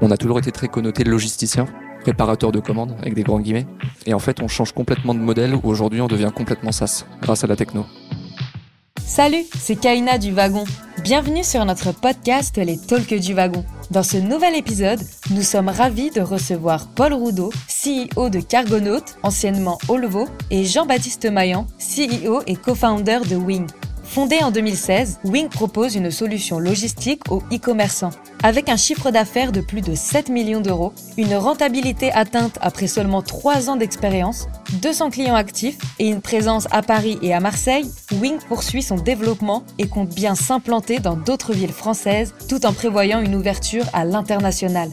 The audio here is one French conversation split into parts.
On a toujours été très connoté logisticien, préparateur de commandes avec des grands guillemets. Et en fait, on change complètement de modèle où aujourd'hui on devient complètement SaaS grâce à la techno. Salut, c'est Kaina du Wagon. Bienvenue sur notre podcast Les Talks du Wagon. Dans ce nouvel épisode, nous sommes ravis de recevoir Paul Roudot, CEO de Cargonaut, anciennement Olvo, et Jean-Baptiste Maillan, CEO et co-founder de Wing. Fondé en 2016, Wing propose une solution logistique aux e-commerçants. Avec un chiffre d'affaires de plus de 7 millions d'euros, une rentabilité atteinte après seulement 3 ans d'expérience, 200 clients actifs et une présence à Paris et à Marseille, Wing poursuit son développement et compte bien s'implanter dans d'autres villes françaises tout en prévoyant une ouverture à l'international.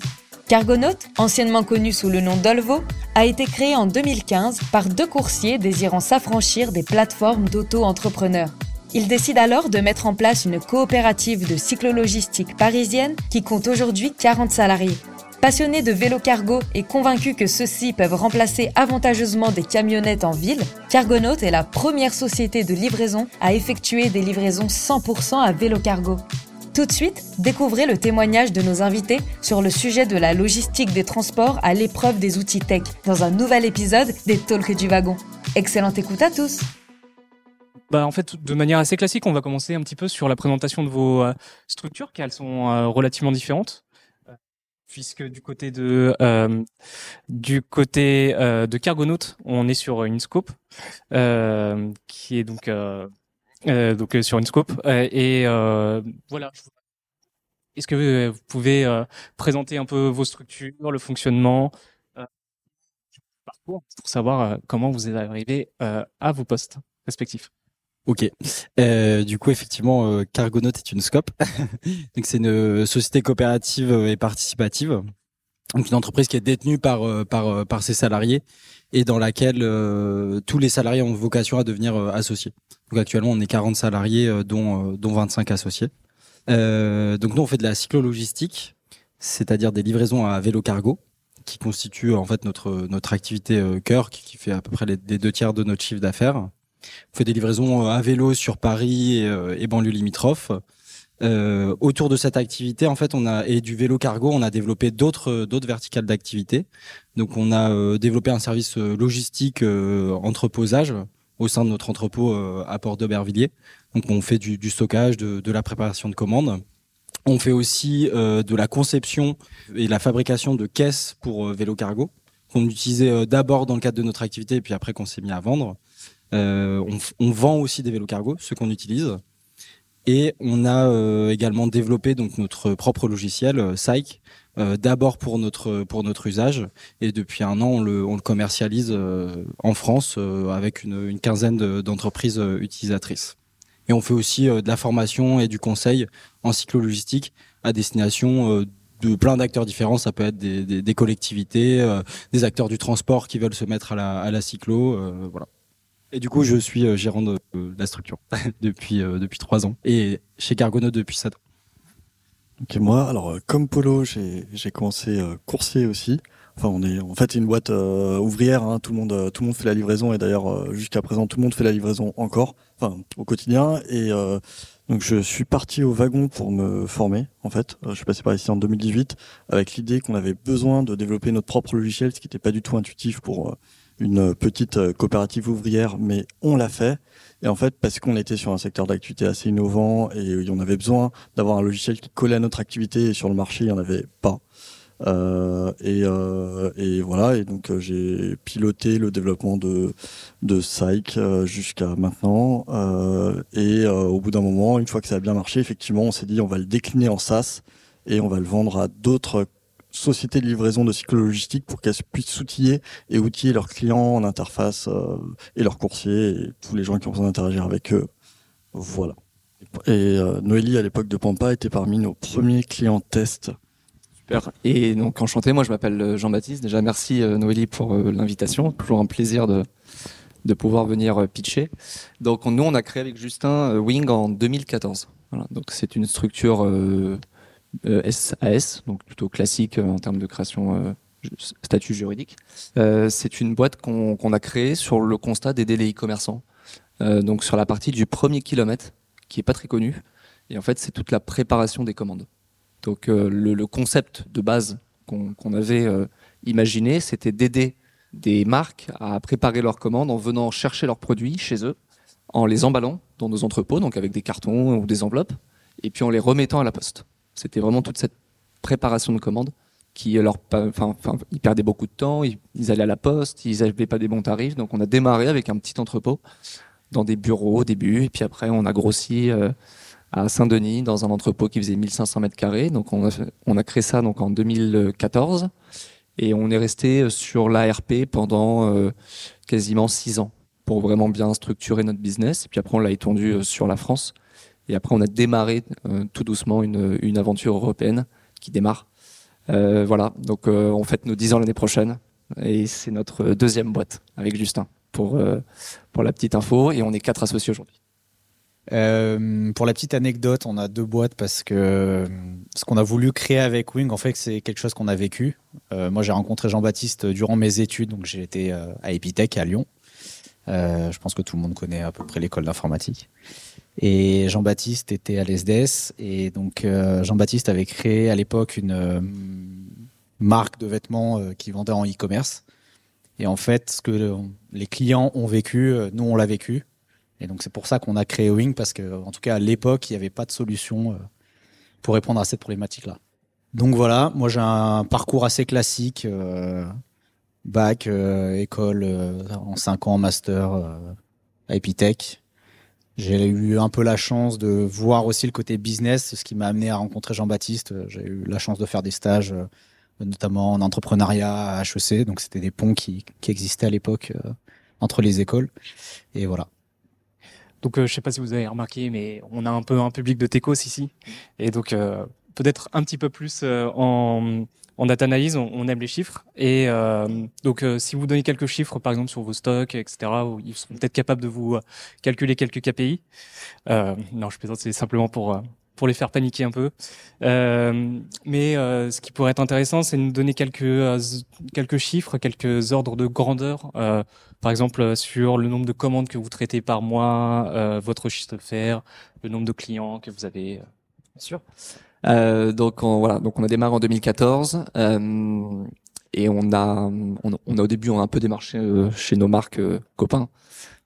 Cargonaut, anciennement connu sous le nom d'Olvo, a été créé en 2015 par deux coursiers désirant s'affranchir des plateformes d'auto-entrepreneurs. Il décide alors de mettre en place une coopérative de cyclologistique parisienne qui compte aujourd'hui 40 salariés. Passionné de vélo cargo et convaincu que ceux-ci peuvent remplacer avantageusement des camionnettes en ville, Cargonaut est la première société de livraison à effectuer des livraisons 100% à vélo cargo. Tout de suite, découvrez le témoignage de nos invités sur le sujet de la logistique des transports à l'épreuve des outils tech dans un nouvel épisode des Talks du wagon. Excellente écoute à tous! Bah, en fait, de manière assez classique, on va commencer un petit peu sur la présentation de vos euh, structures, car elles sont euh, relativement différentes. Euh, puisque du côté de du côté de Cargonaut, on est sur une scope qui est donc sur une scope et voilà. Est-ce que vous pouvez présenter un peu vos structures, le fonctionnement, parcours, pour savoir comment vous êtes arrivé à vos postes respectifs? Ok. Euh, du coup, effectivement, euh, Cargonaut est une scope. donc, c'est une euh, société coopérative euh, et participative. Donc, une entreprise qui est détenue par par par ses salariés et dans laquelle tous les salariés ont vocation à devenir associés. Donc, actuellement, on est 40 salariés, dont dont 25 associés. donc, nous, on fait de la cyclo-logistique, c'est-à-dire des livraisons à vélo cargo qui constitue en fait notre notre activité cœur qui, qui fait à peu près les, les deux tiers de notre chiffre d'affaires. On fait des livraisons euh, à vélo sur Paris et, euh, et banlieue limitrophes. Euh, autour de cette activité, en fait, on a et du vélo cargo, on a développé d'autres d'autres verticales d'activité. Donc, on a développé un service logistique entreposage au sein de notre entrepôt à Port d'Aubervilliers. Donc, on fait du, du stockage, de, de, la préparation de commandes. On fait aussi de la conception et la fabrication de caisses pour vélo cargo qu'on utilisait d'abord dans le cadre de notre activité et puis après qu'on s'est mis à vendre. Euh, on, vend aussi des vélos cargo, ceux qu'on utilise. Et on a euh, également développé donc notre propre logiciel, euh, Psych, d'abord pour notre pour notre usage et depuis un an on le, on le commercialise en France avec une, une quinzaine d'entreprises utilisatrices. Et on fait aussi de la formation et du conseil en cyclo-logistique à destination de plein d'acteurs différents. Ça peut être des, des, des collectivités, des acteurs du transport qui veulent se mettre à la, à la cyclo. voilà. Et du coup, je suis euh, gérant de, la structure depuis euh, depuis trois ans et chez Cargonaut depuis sept ans. Moi, alors euh, comme Polo, j'ai commencé coursier aussi. Enfin, on est en fait une boîte ouvrière. Hein, tout le monde tout le monde fait la livraison et d'ailleurs jusqu'à présent tout le monde fait la livraison encore, enfin au quotidien. Et donc je suis parti au wagon pour me former. En fait, je suis passé par ici en 2018 avec l'idée qu'on avait besoin de développer notre propre logiciel, ce qui n'était pas du tout intuitif pour une petite euh, coopérative ouvrière, mais on l'a fait. Et en fait, parce qu'on était sur un secteur d'activité assez innovant et on avait besoin d'avoir un logiciel qui collait à notre activité et sur le marché, il n'y en avait pas. Euh, et, euh, et, voilà, et donc euh, j'ai piloté le développement de, de Psych jusqu'à maintenant. et au bout d'un moment, une fois que ça a bien marché, effectivement, on s'est dit on va le décliner en SaaS et on va le vendre à d'autres sociétés de livraison de cycle logistique pour qu'elles puissent s'outiller et outiller leurs clients en interface euh, et leurs coursiers et tous les gens qui ont besoin d'interagir avec eux. Voilà. Et euh, Noélie, à l'époque de Pampa, était parmi nos premiers clients test. Super. Et donc, enchanté, moi je m'appelle euh, Jean-Baptiste. Déjà, merci Noélie pour l'invitation. Toujours un plaisir de, de pouvoir venir pitcher. Donc, nous, on a créé avec Justin Wing en 2014. Voilà. Donc, c'est une structure SAS, euh, donc plutôt classique euh, en termes de création euh, statut juridique. c'est une boîte qu'on a créée sur le constat des délais e-commerçants. donc sur la partie du premier kilomètre, qui est pas très connu. Et en fait, c'est toute la préparation des commandes. Donc le, concept de base qu'on avait imaginé, c'était d'aider des marques à préparer leurs commandes en venant chercher leurs produits chez eux, en les emballant dans nos entrepôts, donc avec des cartons ou des enveloppes, et puis en les remettant à la poste. C'était vraiment toute cette préparation de commandes qui leur, enfin, ils perdaient beaucoup de temps, ils, allaient à la poste, ils n'avaient pas des bons tarifs, donc on a démarré avec un petit entrepôt dans des bureaux au début, et puis après on a grossi euh, à Saint-Denis dans un entrepôt qui faisait 1500 mètres carrés. Donc on a, créé ça donc en 2014 et on est resté sur l'ARP pendant euh, quasiment six ans pour vraiment bien structurer notre business. Et puis après on l'a étendu euh, sur la France et après on a démarré tout doucement une, une aventure européenne qui démarre. voilà, donc on fête nos 10 ans l'année prochaine et c'est notre deuxième boîte avec Justin pour, pour la petite info et on est quatre associés aujourd'hui. Euh, pour la petite anecdote, on a deux boîtes parce que euh, ce qu'on a voulu créer avec Wing, en fait, c'est quelque chose qu'on a vécu. Euh, moi, j'ai rencontré Jean-Baptiste durant mes études, donc j'ai été à Epitech à Lyon. je pense que tout le monde connaît à peu près l'école d'informatique. Et Jean-Baptiste était à l'ESDS et donc Jean-Baptiste avait créé à l'époque une marque de vêtements qui vendait en e-commerce. Et en fait, ce que les clients ont vécu, nous on l'a vécu. Et donc c'est pour ça qu'on a créé Wing parce que en tout cas à l'époque il n'y avait pas de solution euh, pour répondre à cette problématique-là. Donc voilà, moi j'ai un parcours assez classique, euh, bac, euh, école en 5 ans, master à Epitech. J'ai eu un peu la chance de voir aussi le côté business, ce qui m'a amené à rencontrer Jean-Baptiste. J'ai eu la chance de faire des stages, notamment en entrepreneuriat à HEC. Donc c'était des ponts qui, qui existaient à l'époque entre les écoles. Et voilà. Donc, euh, je sais pas si vous avez remarqué, mais on a un peu un public de techos ici. Et donc, euh, peut-être un petit peu plus euh, en, en data analyse, on, aime les chiffres. Et donc, si vous donnez quelques chiffres, par exemple, sur vos stocks, etc., ils seront peut-être capables de vous calculer quelques KPI. non, je plaisante, c'est simplement pour pour les faire paniquer un peu. Euh, mais euh, ce qui pourrait être intéressant, c'est de nous donner quelques euh, quelques chiffres, quelques ordres de grandeur. Euh, par exemple, sur le nombre de commandes que vous traitez par mois, euh, votre chiffre d'affaires, le nombre de clients que vous avez. bien sûr. Donc on, voilà, donc on a démarré en 2014 et on a on, on, a au début on a un peu démarché chez nos marques copains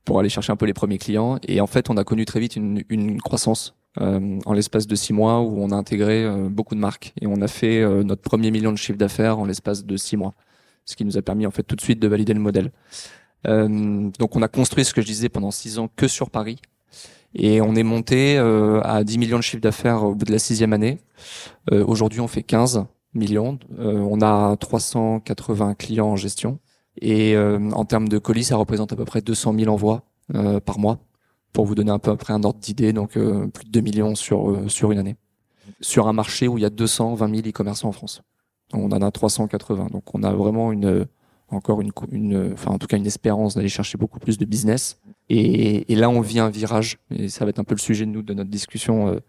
pour aller chercher un peu les premiers clients. Et en fait on a connu très vite une, une croissance euh, en l'espace de six mois où on a intégré euh, beaucoup de marques. Et on a fait euh, notre premier million de chiffre d'affaires en l'espace de six mois, ce qui nous a permis en fait tout de suite de valider le modèle. donc on a construit ce que je disais pendant six ans que sur Paris et on est monté à 10 millions de chiffre d'affaires au bout de la sixième année. Aujourd'hui on fait 15 millions, on a 380 clients en gestion et en termes de colis ça représente à peu près 200 000 envois par mois pour vous donner un peu après un ordre d'idée, donc euh, plus de 2 millions sur, euh, sur une année. Sur un marché où il y a 220 000 e-commerçants en France. On en a 380. Donc on a vraiment une encore une, une enfin en tout cas une espérance d'aller chercher beaucoup plus de business. Et, et, là on vit un virage, et ça va être un peu le sujet de nous de notre discussion euh,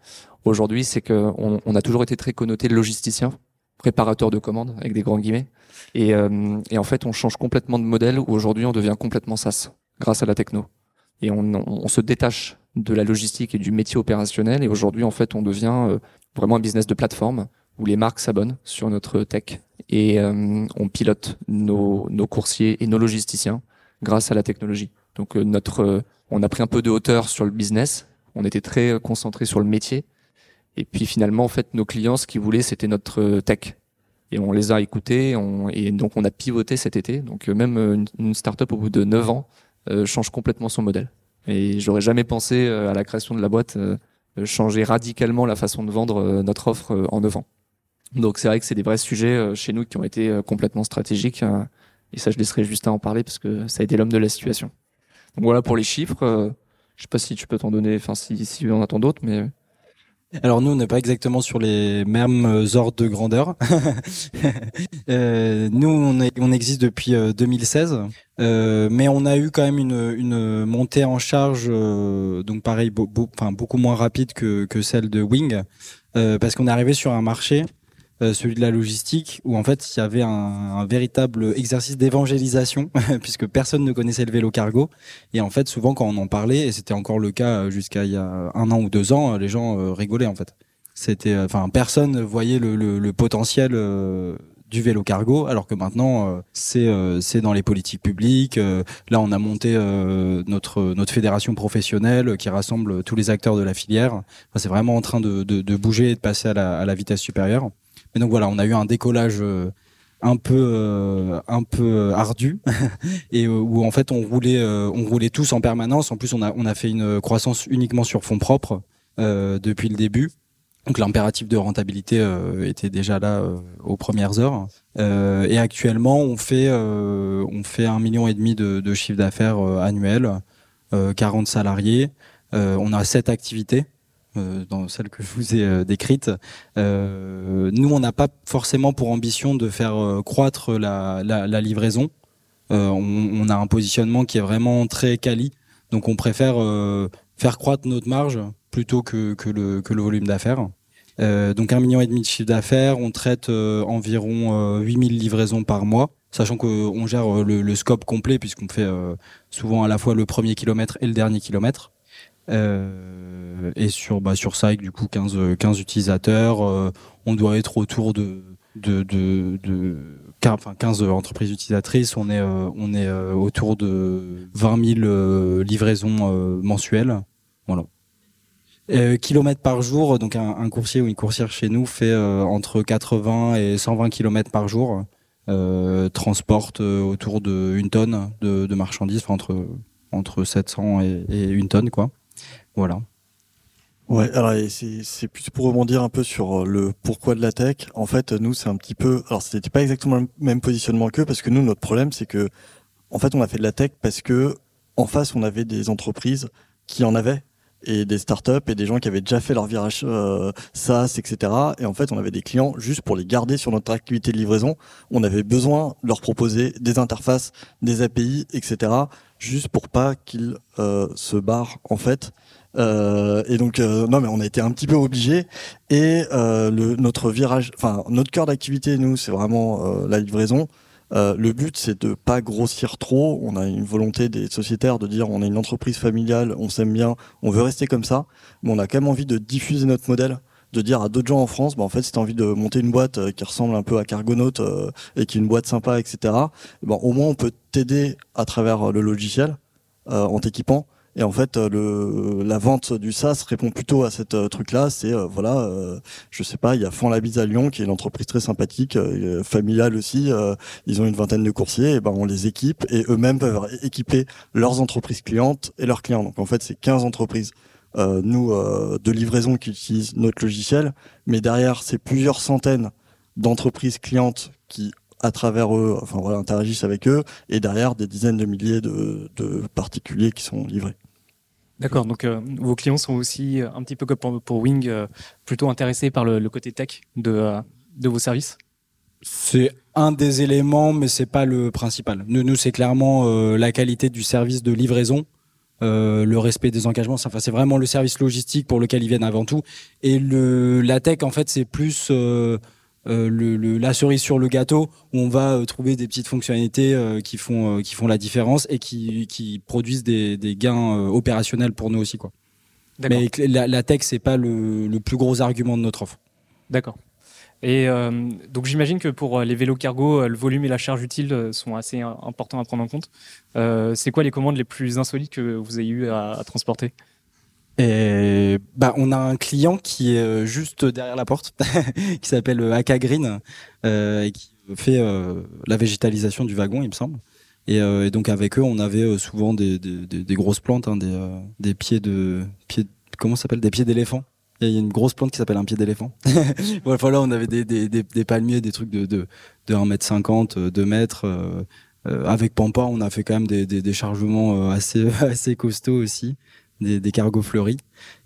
aujourd'hui, c'est que on, a toujours été très connoté logisticien, préparateur de commandes avec des grands guillemets. Et, et en fait on change complètement de modèle où aujourd'hui on devient complètement SaaS grâce à la techno et on, on, se détache de la logistique et du métier opérationnel. Et aujourd'hui, en fait, on devient euh, vraiment un business de plateforme où les marques s'abonnent sur notre tech et euh, on pilote nos, nos, coursiers et nos logisticiens grâce à la technologie. Donc euh, notre, on a pris un peu de hauteur sur le business. On était très concentré sur le métier. Et puis finalement, en fait, nos clients, ce qu'ils voulaient, c'était notre tech. Et on les a écoutés. On, et donc on a pivoté cet été. Donc même une, startup au bout de 9 ans euh, change complètement son modèle. Et j'aurais jamais pensé euh, à la création de la boîte euh, changer radicalement la façon de vendre notre offre en 9 ans. Donc c'est vrai que c'est des vrais sujets chez nous qui ont été complètement stratégiques. Et ça, je laisserai Justin en parler parce que ça a été l'homme de la situation. Donc voilà pour les chiffres. je sais pas si tu peux t'en donner, enfin si, si on attend d'autres, mais alors nous, on n'est pas exactement sur les mêmes euh, ordres de grandeur. euh, nous, on, est, on, existe depuis 2016, euh, euh, mais on a eu quand même une, une montée en charge, euh, donc pareil, beaucoup moins rapide que, que celle de Wing, parce qu'on est arrivé sur un marché euh, celui de la logistique, où en fait il y avait un, un véritable exercice d'évangélisation, puisque personne ne connaissait le vélo cargo. Et en fait, souvent quand on en parlait, et c'était encore le cas euh, jusqu'à il y a un an ou deux ans, les gens euh, rigolaient en fait. C'était, enfin, personne voyait le, le, le potentiel du vélo cargo, alors que maintenant euh, c'est euh, c'est dans les politiques publiques. Euh, là, on a monté notre notre fédération professionnelle qui rassemble tous les acteurs de la filière. C'est vraiment en train de, de, de, bouger et de passer à la vitesse supérieure. Et donc voilà, on a eu un décollage un peu un peu ardu et où en fait on roulait on roulait tous en permanence. En plus, on a on a fait une croissance uniquement sur fonds propres depuis le début. Donc l'impératif de rentabilité euh, était déjà là euh, aux premières heures. Euh, et actuellement, on fait on fait un million et demi de, de chiffre d'affaires annuel, 40 salariés. on a sept activités dans celles que je vous ai décrites. nous, on n'a pas forcément pour ambition de faire croître la, livraison. On, a un positionnement qui est vraiment très quali, donc on préfère faire croître notre marge plutôt que, le, volume d'affaires. Euh, donc un million et demi de chiffre d'affaires, on traite euh, environ 8000 euh, livraisons par mois, sachant qu'on gère le, scope complet puisqu'on fait souvent à la fois le premier kilomètre et le dernier kilomètre. Et sur bah, sur du coup 15 15 utilisateurs, on doit être autour de de, de, de enfin 15 entreprises utilisatrices, on est autour de 20 000 livraisons mensuelles. Euh, kilomètres par jour, donc un, coursier ou une coursière chez nous fait euh, entre 80 et 120 kilomètres par jour, euh, transporte euh, autour de une tonne de, de marchandises, entre entre 700 et, et, une tonne quoi. Voilà. Ouais, alors c'est plus pour rebondir un peu sur le pourquoi de la tech. En fait, nous c'est un petit peu, alors c'était pas exactement le même positionnement qu'eux parce que nous notre problème c'est que en fait on a fait de la tech parce que en face on avait des entreprises qui en avaient et des startups et des gens qui avaient déjà fait leur virage euh, SaaS, etc. Et en fait, on avait des clients juste pour les garder sur notre activité de livraison. On avait besoin de leur proposer des interfaces, des API, etc. Juste pour pas qu'ils euh, se barrent en fait. Euh, et donc euh, non mais on a été un petit peu obligé et euh, notre virage, enfin notre cœur d'activité nous c'est vraiment la livraison. Le but, c'est de pas grossir trop. On a une volonté des sociétaires de dire on est une entreprise familiale, on s'aime bien, on veut rester comme ça, mais on a quand même envie de diffuser notre modèle de dire à d'autres gens en France, bah en fait, si tu as envie de monter une boîte qui ressemble un peu à Cargonaut et qui est une boîte sympa, etc., bon, au moins on peut t'aider à travers le logiciel en t'équipant et en fait, euh, le, la vente du SaaS répond plutôt à cette euh, truc-là. C'est euh, voilà, je sais pas, il y a Fond la Bise à Lyon qui est une entreprise très sympathique, familiale aussi. ils ont une vingtaine de coursiers, et ben on les équipe et eux-mêmes peuvent équiper leurs entreprises clientes et leurs clients. Donc en fait, c'est 15 entreprises. nous de livraison qui utilisent notre logiciel, mais derrière c'est plusieurs centaines d'entreprises clientes qui à travers eux, enfin voilà, interagissent avec eux, et derrière des dizaines de milliers de, de particuliers qui sont livrés. D'accord, donc euh, vos clients sont aussi euh, un petit peu comme pour, Wing, euh, plutôt intéressés par le, côté tech de, de vos services? C'est un des éléments, mais c'est pas le principal. Nous, nous c'est clairement la qualité du service de livraison. le respect des engagements, enfin c'est vraiment le service logistique pour lequel ils viennent avant tout. Et le, la tech, en fait, c'est plus euh, le, la cerise sur le gâteau où on va euh, trouver des petites fonctionnalités euh, qui font qui font la différence et qui, qui produisent des, des gains opérationnels pour nous aussi quoi. Mais la, la tech c'est pas le, le, plus gros argument de notre offre. D'accord. Et donc j'imagine que pour les vélos cargo, le volume et la charge utile sont assez importants à prendre en compte. c'est quoi les commandes les plus insolites que vous avez eu à, à transporter? Et bah, on a un client qui est euh, juste derrière la porte, qui s'appelle euh, Aka Green, euh, et qui fait la végétalisation du wagon, il me semble. Et, donc avec eux, on avait souvent des, grosses plantes, hein, des, pieds de pieds, comment s'appelle, des pieds d'éléphant. Il y a une grosse plante qui s'appelle un pied d'éléphant. voilà, on avait des, palmiers, des trucs de, de, de 1m50, 2 mètres. Avec Pampa, on a fait quand même des, chargements assez costauds aussi des, des cargos fleuris.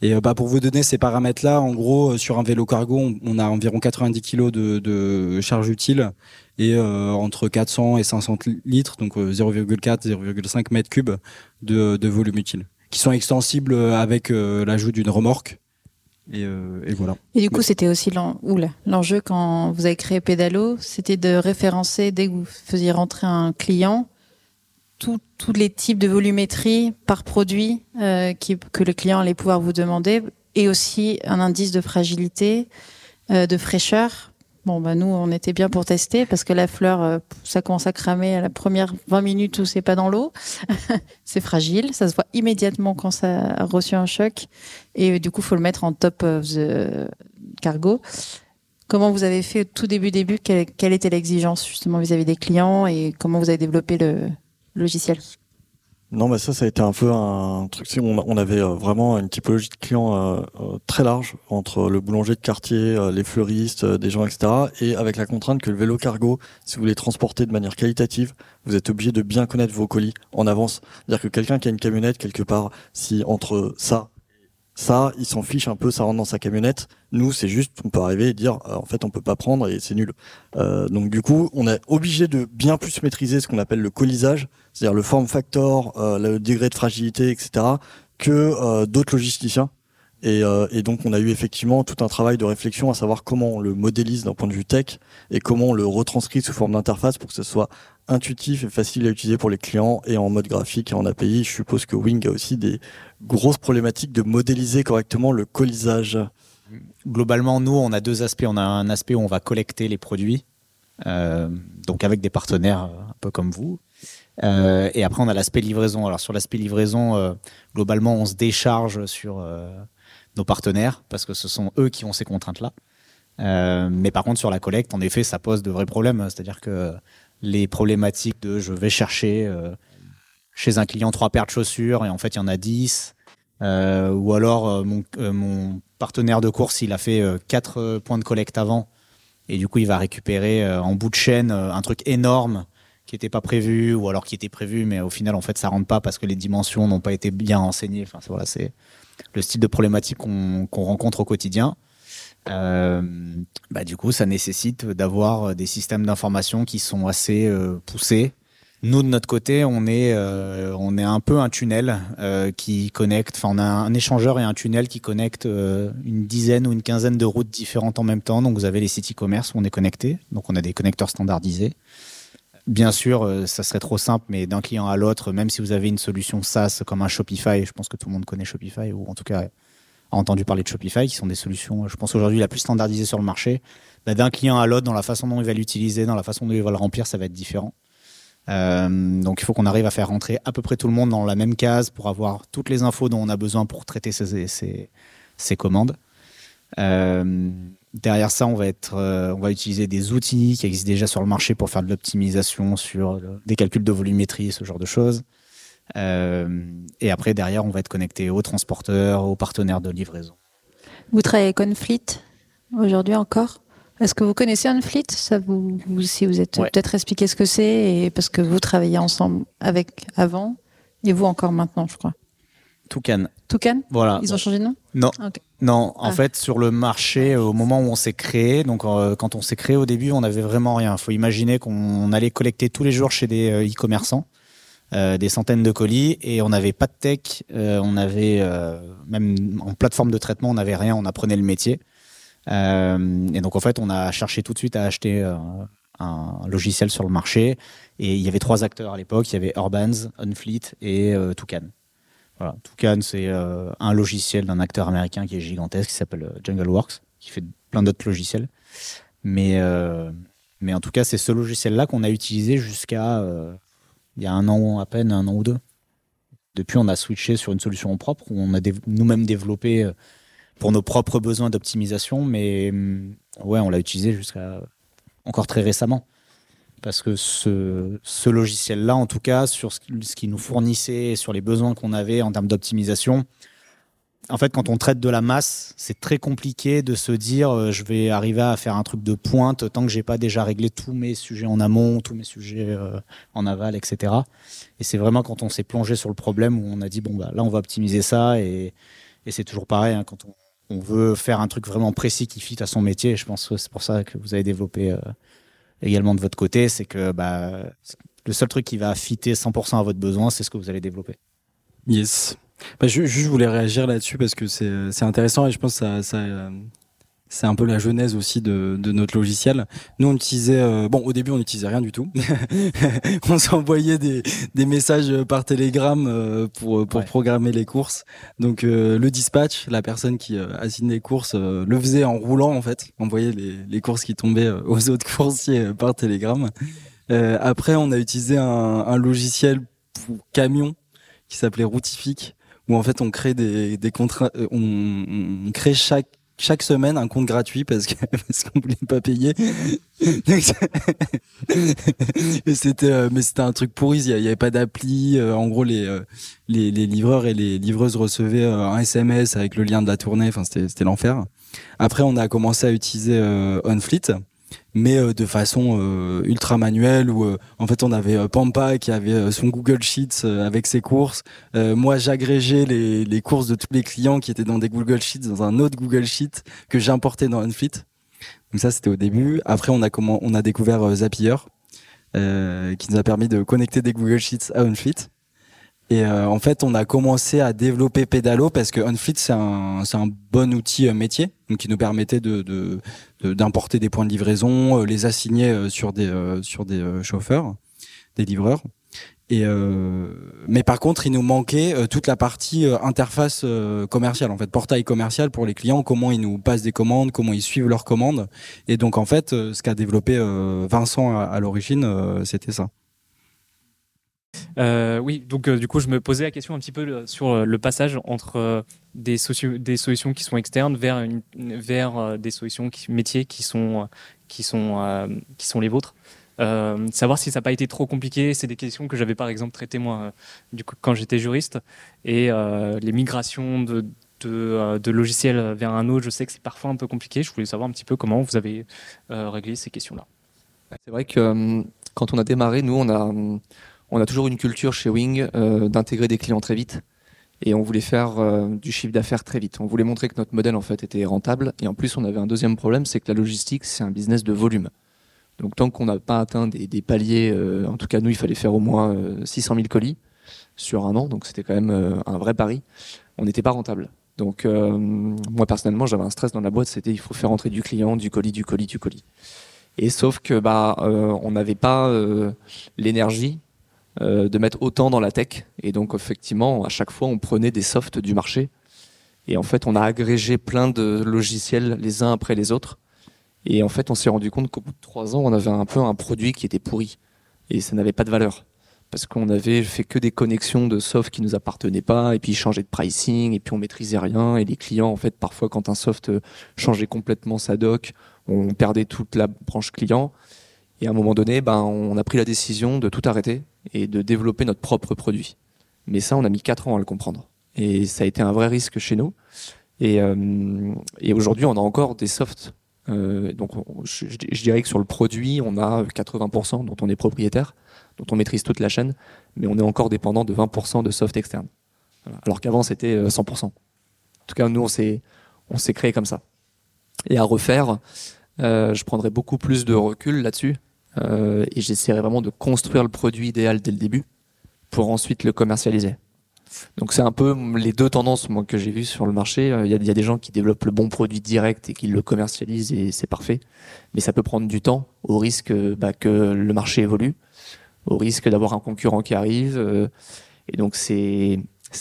Et euh, bah, pour vous donner ces paramètres-là, en gros, euh, sur un vélo cargo, on, a environ 90 kg de, de charge utile et euh, entre 400 et 500 litres, donc 0,4, 0,5 mètres cubes de, de volume utile, qui sont extensibles avec l'ajout d'une remorque. Et, et, voilà. Et du coup, c'était aussi l'enjeu quand vous avez créé Pédalo, c'était de référencer dès que vous faisiez rentrer un client, tous les types de volumétrie par produit euh, que le client allait pouvoir vous demander et aussi un indice de fragilité, euh, de fraîcheur Bon, bah nous, on était bien pour tester parce que la fleur, euh, ça commence à cramer à la première 20 minutes où c'est pas dans l'eau. c'est fragile, ça se voit immédiatement quand ça a reçu un choc. Et du coup, faut le mettre en top of the cargo. Comment vous avez fait au tout début, début? Quelle, quelle était l'exigence justement vis-à-vis des clients? Et comment vous avez développé le logiciel Non, mais ça, ça a été un peu un truc. On, avait euh, vraiment une typologie de clients euh, euh, très large entre le boulanger de quartier, les fleuristes, des gens, etc. Et avec la contrainte que le vélo cargo, si vous voulez transporter de manière qualitative, vous êtes obligé de bien connaître vos colis en avance. C'est-à-dire que quelqu'un qui a une camionnette quelque part, si entre ça, ça, il s'en fiche un peu, ça rentre dans sa camionnette. Nous, c'est juste, on peut arriver et dire, en fait, on peut pas prendre et c'est nul. Donc du coup, on est obligé de bien plus maîtriser ce qu'on appelle le colisage, c'est-à-dire le form factor, euh, le degré de fragilité, etc., que euh, d'autres logisticiens. Et, euh, et donc, on a eu effectivement tout un travail de réflexion à savoir comment on le modélise d'un point de vue tech et comment on le retranscrit sous forme d'interface pour que ce soit intuitif et facile à utiliser pour les clients et en mode graphique et en API. Je suppose que Wing a aussi des grosses problématiques de modéliser correctement le colisage. Globalement, nous, on a deux aspects. On a un aspect où on va collecter les produits, donc avec des partenaires un peu comme vous. Euh, et après, on a l'aspect livraison. Alors sur l'aspect livraison, euh, globalement, on se décharge sur euh, nos partenaires parce que ce sont eux qui ont ces contraintes-là. Mais par contre, sur la collecte, en effet, ça pose de vrais problèmes. C'est-à-dire que les problématiques de je vais chercher chez un client trois paires de chaussures et en fait, il y en a dix. Ou alors, mon, partenaire de course, il a fait quatre points de collecte avant. Et du coup, il va récupérer en bout de chaîne un truc énorme qui n'était pas prévu, ou alors qui était prévu, mais au final, en fait, ça rentre pas parce que les dimensions n'ont pas été bien renseignées. Enfin, voilà, c'est le style de problématique qu'on qu'on rencontre au quotidien. Euh, bah, du coup, ça nécessite d'avoir des systèmes d'information qui sont assez euh, poussés. Nous, de notre côté, on est, euh, on est un peu un tunnel euh, qui connecte, enfin, on a un échangeur et un tunnel qui connecte euh, une dizaine ou une quinzaine de routes différentes en même temps. Donc, vous avez les sites e-commerce où on est connecté. Donc, on a des connecteurs standardisés. Bien sûr, euh, ça serait trop simple, mais d'un client à l'autre, même si vous avez une solution SaaS comme un Shopify, je pense que tout le monde connaît Shopify, ou en tout cas a entendu parler de Shopify, qui sont des solutions, je pense aujourd'hui la plus standardisée sur le marché. Bah, d'un client à l'autre, dans la façon dont il va l'utiliser, dans la façon dont il va le remplir, ça va être différent. Euh, donc il faut qu'on arrive à faire rentrer à peu près tout le monde dans la même case pour avoir toutes les infos dont on a besoin pour traiter ces, commandes. Euh, derrière ça, on va, être, euh, on va utiliser des outils qui existent déjà sur le marché pour faire de l'optimisation sur le- des calculs de volumétrie, ce genre de choses. Euh, et après, derrière, on va être connecté aux transporteurs, aux partenaires de livraison. Vous travaillez avec Onfleet aujourd'hui encore? Est-ce que vous connaissez Onfleet? Ça vous, vous, si vous êtes Ouais. peut-être expliquer ce que c'est et parce que vous travaillez ensemble avec avant et vous encore maintenant, je crois. Toucan. Toucan Voilà. Ils ont changé de nom Non. Ok. Non, en Ah. fait, sur le marché, au moment où on s'est créé, donc euh, quand on s'est créé au début, on n'avait vraiment rien. Il faut imaginer qu'on allait collecter tous les jours chez des euh, e-commerçants, euh, des centaines de colis, et on n'avait pas de tech, euh, on avait même en plateforme de traitement, on n'avait rien, on apprenait le métier. Et donc en fait, on a cherché tout de suite à acheter un logiciel sur le marché, et il y avait trois acteurs à l'époque, il y avait Urbans, Unfleet et Toucan. Voilà. Toucan, c'est euh, un logiciel d'un acteur américain qui est gigantesque, qui s'appelle euh, JungleWorks, qui fait plein d'autres logiciels. Mais, euh, mais en tout cas, c'est ce logiciel-là qu'on a utilisé jusqu'à il y a un an à peine, un an ou deux. Depuis, on a switché sur une solution propre où on a nous-mêmes développé pour nos propres besoins d'optimisation, mais hum, ouais, on l'a utilisé jusqu'à encore très récemment. Parce que ce, logiciel-là, en tout cas, sur ce ce qu'il nous fournissait, sur les besoins qu'on avait en termes d'optimisation, en fait, quand on traite de la masse, c'est très compliqué de se dire euh, je vais arriver à faire un truc de pointe tant que j'ai pas déjà réglé tous mes sujets en amont, tous mes sujets euh, en aval, etc. Et c'est vraiment quand on s'est plongé sur le problème où on a dit bon bah là on va optimiser ça et, c'est toujours pareil hein, quand on, veut faire un truc vraiment précis qui fit à son métier. Je pense que c'est pour ça que vous avez développé euh, également de votre côté, c'est que bah, le seul truc qui va fitter 100% à votre besoin, c'est ce que vous allez développer. Yes. Bah, je, voulais réagir là-dessus parce que c'est c'est intéressant et je pense que ça, ça, euh, c'est un peu la genèse aussi de, de notre logiciel. Nous, on utilisait, euh, bon, au début, on n'utilisait rien du tout. on s'envoyait des, des messages par télégramme euh, pour, pour Ouais. programmer les courses. Donc, euh, le dispatch, la personne qui euh, assigne les courses, euh, le faisait en roulant, en fait. Envoyait les, les courses qui tombaient euh, aux autres coursiers euh, par télégramme. Euh, après, on a utilisé un, un logiciel pour camion qui s'appelait Routific, où en fait, on crée des, des contrats, euh, on, on crée chaque chaque semaine un compte gratuit parce que parce qu'on voulait pas payer. Et c'était euh, mais c'était un truc pourri, il y, avait pas d'appli. euh, en gros les, euh, les les livreurs et les livreuses recevaient un SMS avec le lien de la tournée, enfin c'était l'enfer. Après on a commencé à utiliser OnFleet mais euh, de façon euh, ultra manuelle où euh, en fait on avait Pampa qui avait son Google Sheets avec ses courses moi, j'agrégeais les, courses de tous les clients qui étaient dans des Google Sheets, dans un autre Google Sheet que j'importais dans Unfleet. Donc ça, c'était au début. Après, on a comment, on a découvert Zapier, qui nous a permis de connecter des Google Sheets à Unfleet. Et euh, en fait, on a commencé à développer Pedalo parce que Unfleet, c'est un, c'est un bon outil euh, métier, donc qui nous permettait de, de, de- d'importer des points de livraison, euh, les assigner euh, sur des, sur des chauffeurs, des livreurs. Et euh, mais par contre, il nous manquait toute la partie interface commerciale, en fait, portail commercial pour les clients, comment ils nous passent des commandes, comment ils suivent leurs commandes. Et donc, en fait, ce qu'a développé Vincent à, à l'origine, c'était ça. Euh, oui, donc euh, du coup, je me posais la question un petit peu euh, sur le passage entre des, solutions qui sont externes vers, des solutions métiers qui sont, les vôtres. Savoir si ça n'a pas été trop compliqué, c'est des questions que j'avais par exemple traitées moi du coup, quand j'étais juriste. Et les migrations de, logiciels vers un autre, je sais que c'est parfois un peu compliqué. Je voulais savoir un petit peu comment vous avez réglé ces questions-là. C'est vrai que quand on a démarré, nous, on a, on a toujours une culture chez Wing euh, d'intégrer des clients très vite. Et on voulait faire euh, du chiffre d'affaires très vite. On voulait montrer que notre modèle en fait était rentable. Et en plus, on avait un deuxième problème, c'est que la logistique, c'est un business de volume. Donc tant qu'on n'a pas atteint des, paliers, euh, en tout cas nous, il fallait faire au moins euh, 600 000 colis sur un an. Donc c'était quand même un vrai pari. On n'était pas rentable. Donc moi personnellement, j'avais un stress dans la boîte. C'était il faut faire entrer du client, du colis, du colis, du colis. Et sauf que bah on n'avait pas l'énergie euh, de mettre autant dans la tech. Et donc effectivement, à chaque fois, on prenait des softs du marché. Et en fait, on a agrégé plein de logiciels les uns après les autres. Et en fait, on s'est rendu compte qu'au bout de trois ans, on avait un peu un produit qui était pourri. Et ça n'avait pas de valeur. Parce qu'on avait fait que des connexions de soft qui nous appartenaient pas, et puis changer de pricing, et puis on maîtrisait rien. Et les clients, en fait, parfois, quand un soft changeait complètement sa doc, on perdait toute la branche client. Et à un moment donné, ben, on a pris la décision de tout arrêter et de développer notre propre produit. Mais ça, on a mis quatre ans à le comprendre. Et ça a été un vrai risque chez nous. Et, euh, et aujourd'hui, on a encore des softs. Euh, donc, on- je, dirais que sur le produit, on a 80% dont on est propriétaire, dont on maîtrise toute la chaîne, mais on est encore dépendant de 20% de soft externe. Alors qu'avant, c'était euh, 100%. En tout cas, nous, on s'est, on créé comme ça. Et à refaire, euh, je prendrais beaucoup plus de recul là-dessus euh, et j'essaierai vraiment de construire le produit idéal dès le début pour ensuite le commercialiser. Donc c'est un peu les deux tendances moi, que j'ai vues sur le marché. Euh, Il y, a, des gens qui développent le bon produit direct et qui le commercialisent et c'est parfait. Mais ça peut prendre du temps au risque euh, bah, que le marché évolue, au risque d'avoir un concurrent qui arrive. euh, et donc c'est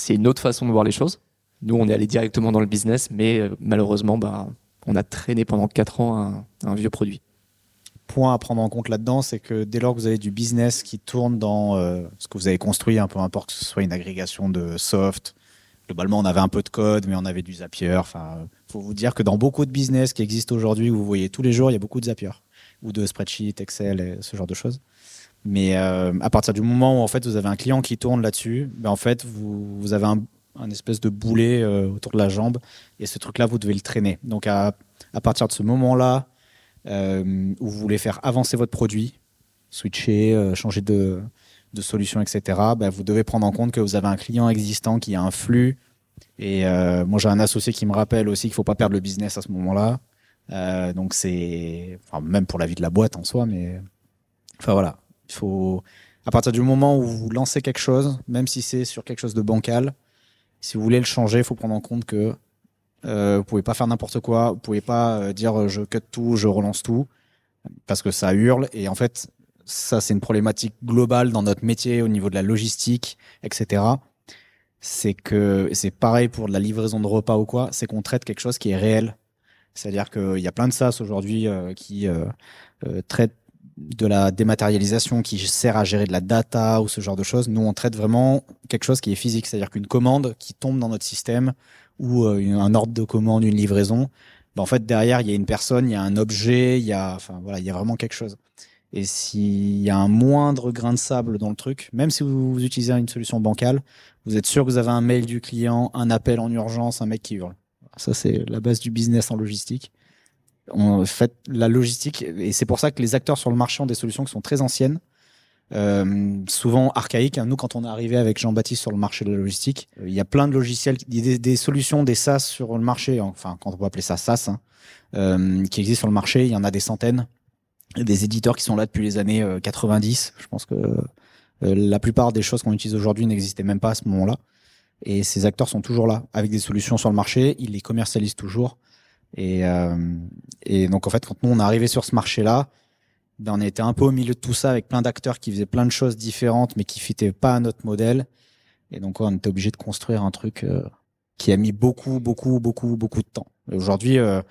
une autre façon de voir les choses. Nous, on est allé directement dans le business, mais malheureusement, bah, on a traîné pendant quatre ans un, un vieux produit. Point à prendre en compte là-dedans, c'est que dès lors que vous avez du business qui tourne dans euh, ce que vous avez construit, un peu importe que ce soit une agrégation de soft, globalement on avait un peu de code, mais on avait du Zapier. Enfin, euh, faut vous dire que dans beaucoup de business qui existent aujourd'hui, vous voyez tous les jours, il y a beaucoup de Zapier ou de spreadsheet, Excel, ce genre de choses. Mais euh, à partir du moment où en fait vous avez un client qui tourne là-dessus, ben, en fait vous, avez un, espèce de boulet autour de la jambe et ce truc-là vous devez le traîner. Donc à partir de ce moment-là, euh, où vous voulez faire avancer votre produit, switcher, euh, changer de, de solution, etc., bah, vous devez prendre en compte que vous avez un client existant qui a un flux. Et euh, moi, j'ai un associé qui me rappelle aussi qu'il ne faut pas perdre le business à ce moment-là. Euh, donc, c'est. Enfin, même pour la vie de la boîte en soi, mais. Enfin, voilà. Il faut. À partir du moment où vous lancez quelque chose, même si c'est sur quelque chose de bancal, si vous voulez le changer, il faut prendre en compte que Euh, vous pouvez pas faire n'importe quoi. Vous pouvez pas euh, dire euh, je cut tout, je relance tout, parce que ça hurle. Et en fait, ça c'est une problématique globale dans notre métier au niveau de la logistique, etc. C'est que c'est pareil pour de la livraison de repas ou quoi. C'est qu'on traite quelque chose qui est réel. C'est-à-dire qu'il y a plein de SaaS aujourd'hui euh, qui euh, traitent de la dématérialisation qui sert à gérer de la data ou ce genre de choses. Nous, on traite vraiment quelque chose qui est physique, c'est-à-dire qu'une commande qui tombe dans notre système ou euh, un ordre de commande, une livraison, ben, en fait, derrière, il y a une personne, il y a un objet, il y a, enfin, voilà, il y a vraiment quelque chose. Et s'il y a un moindre grain de sable dans le truc, même si vous, vous utilisez une solution bancale, vous êtes sûr que vous avez un mail du client, un appel en urgence, un mec qui hurle. Ça, c'est la base du business en logistique. En fait, la logistique, et c'est pour ça que les acteurs sur le marché ont des solutions qui sont très anciennes, euh, souvent archaïques. hein. Nous, quand on est arrivé avec Jean-Baptiste sur le marché de la logistique, euh, il y a plein de logiciels, des, solutions, des SaaS sur le marché, enfin, quand on peut appeler ça SaaS, hein, euh, qui existent sur le marché. Il y en a des centaines. Des éditeurs qui sont là depuis les années euh, 90. Je pense que euh, la plupart des choses qu'on utilise aujourd'hui n'existaient même pas à ce moment-là. Et ces acteurs sont toujours là, avec des solutions sur le marché. Ils les commercialisent toujours. Et, euh, et donc, en fait, quand nous, on est arrivé sur ce marché-là, ben, on était un peu au milieu de tout ça avec plein d'acteurs qui faisaient plein de choses différentes, mais qui fitaient pas à notre modèle. Et donc, on était obligé de construire un truc euh, qui a mis beaucoup, beaucoup, beaucoup, beaucoup de temps. Aujourd'hui, euh,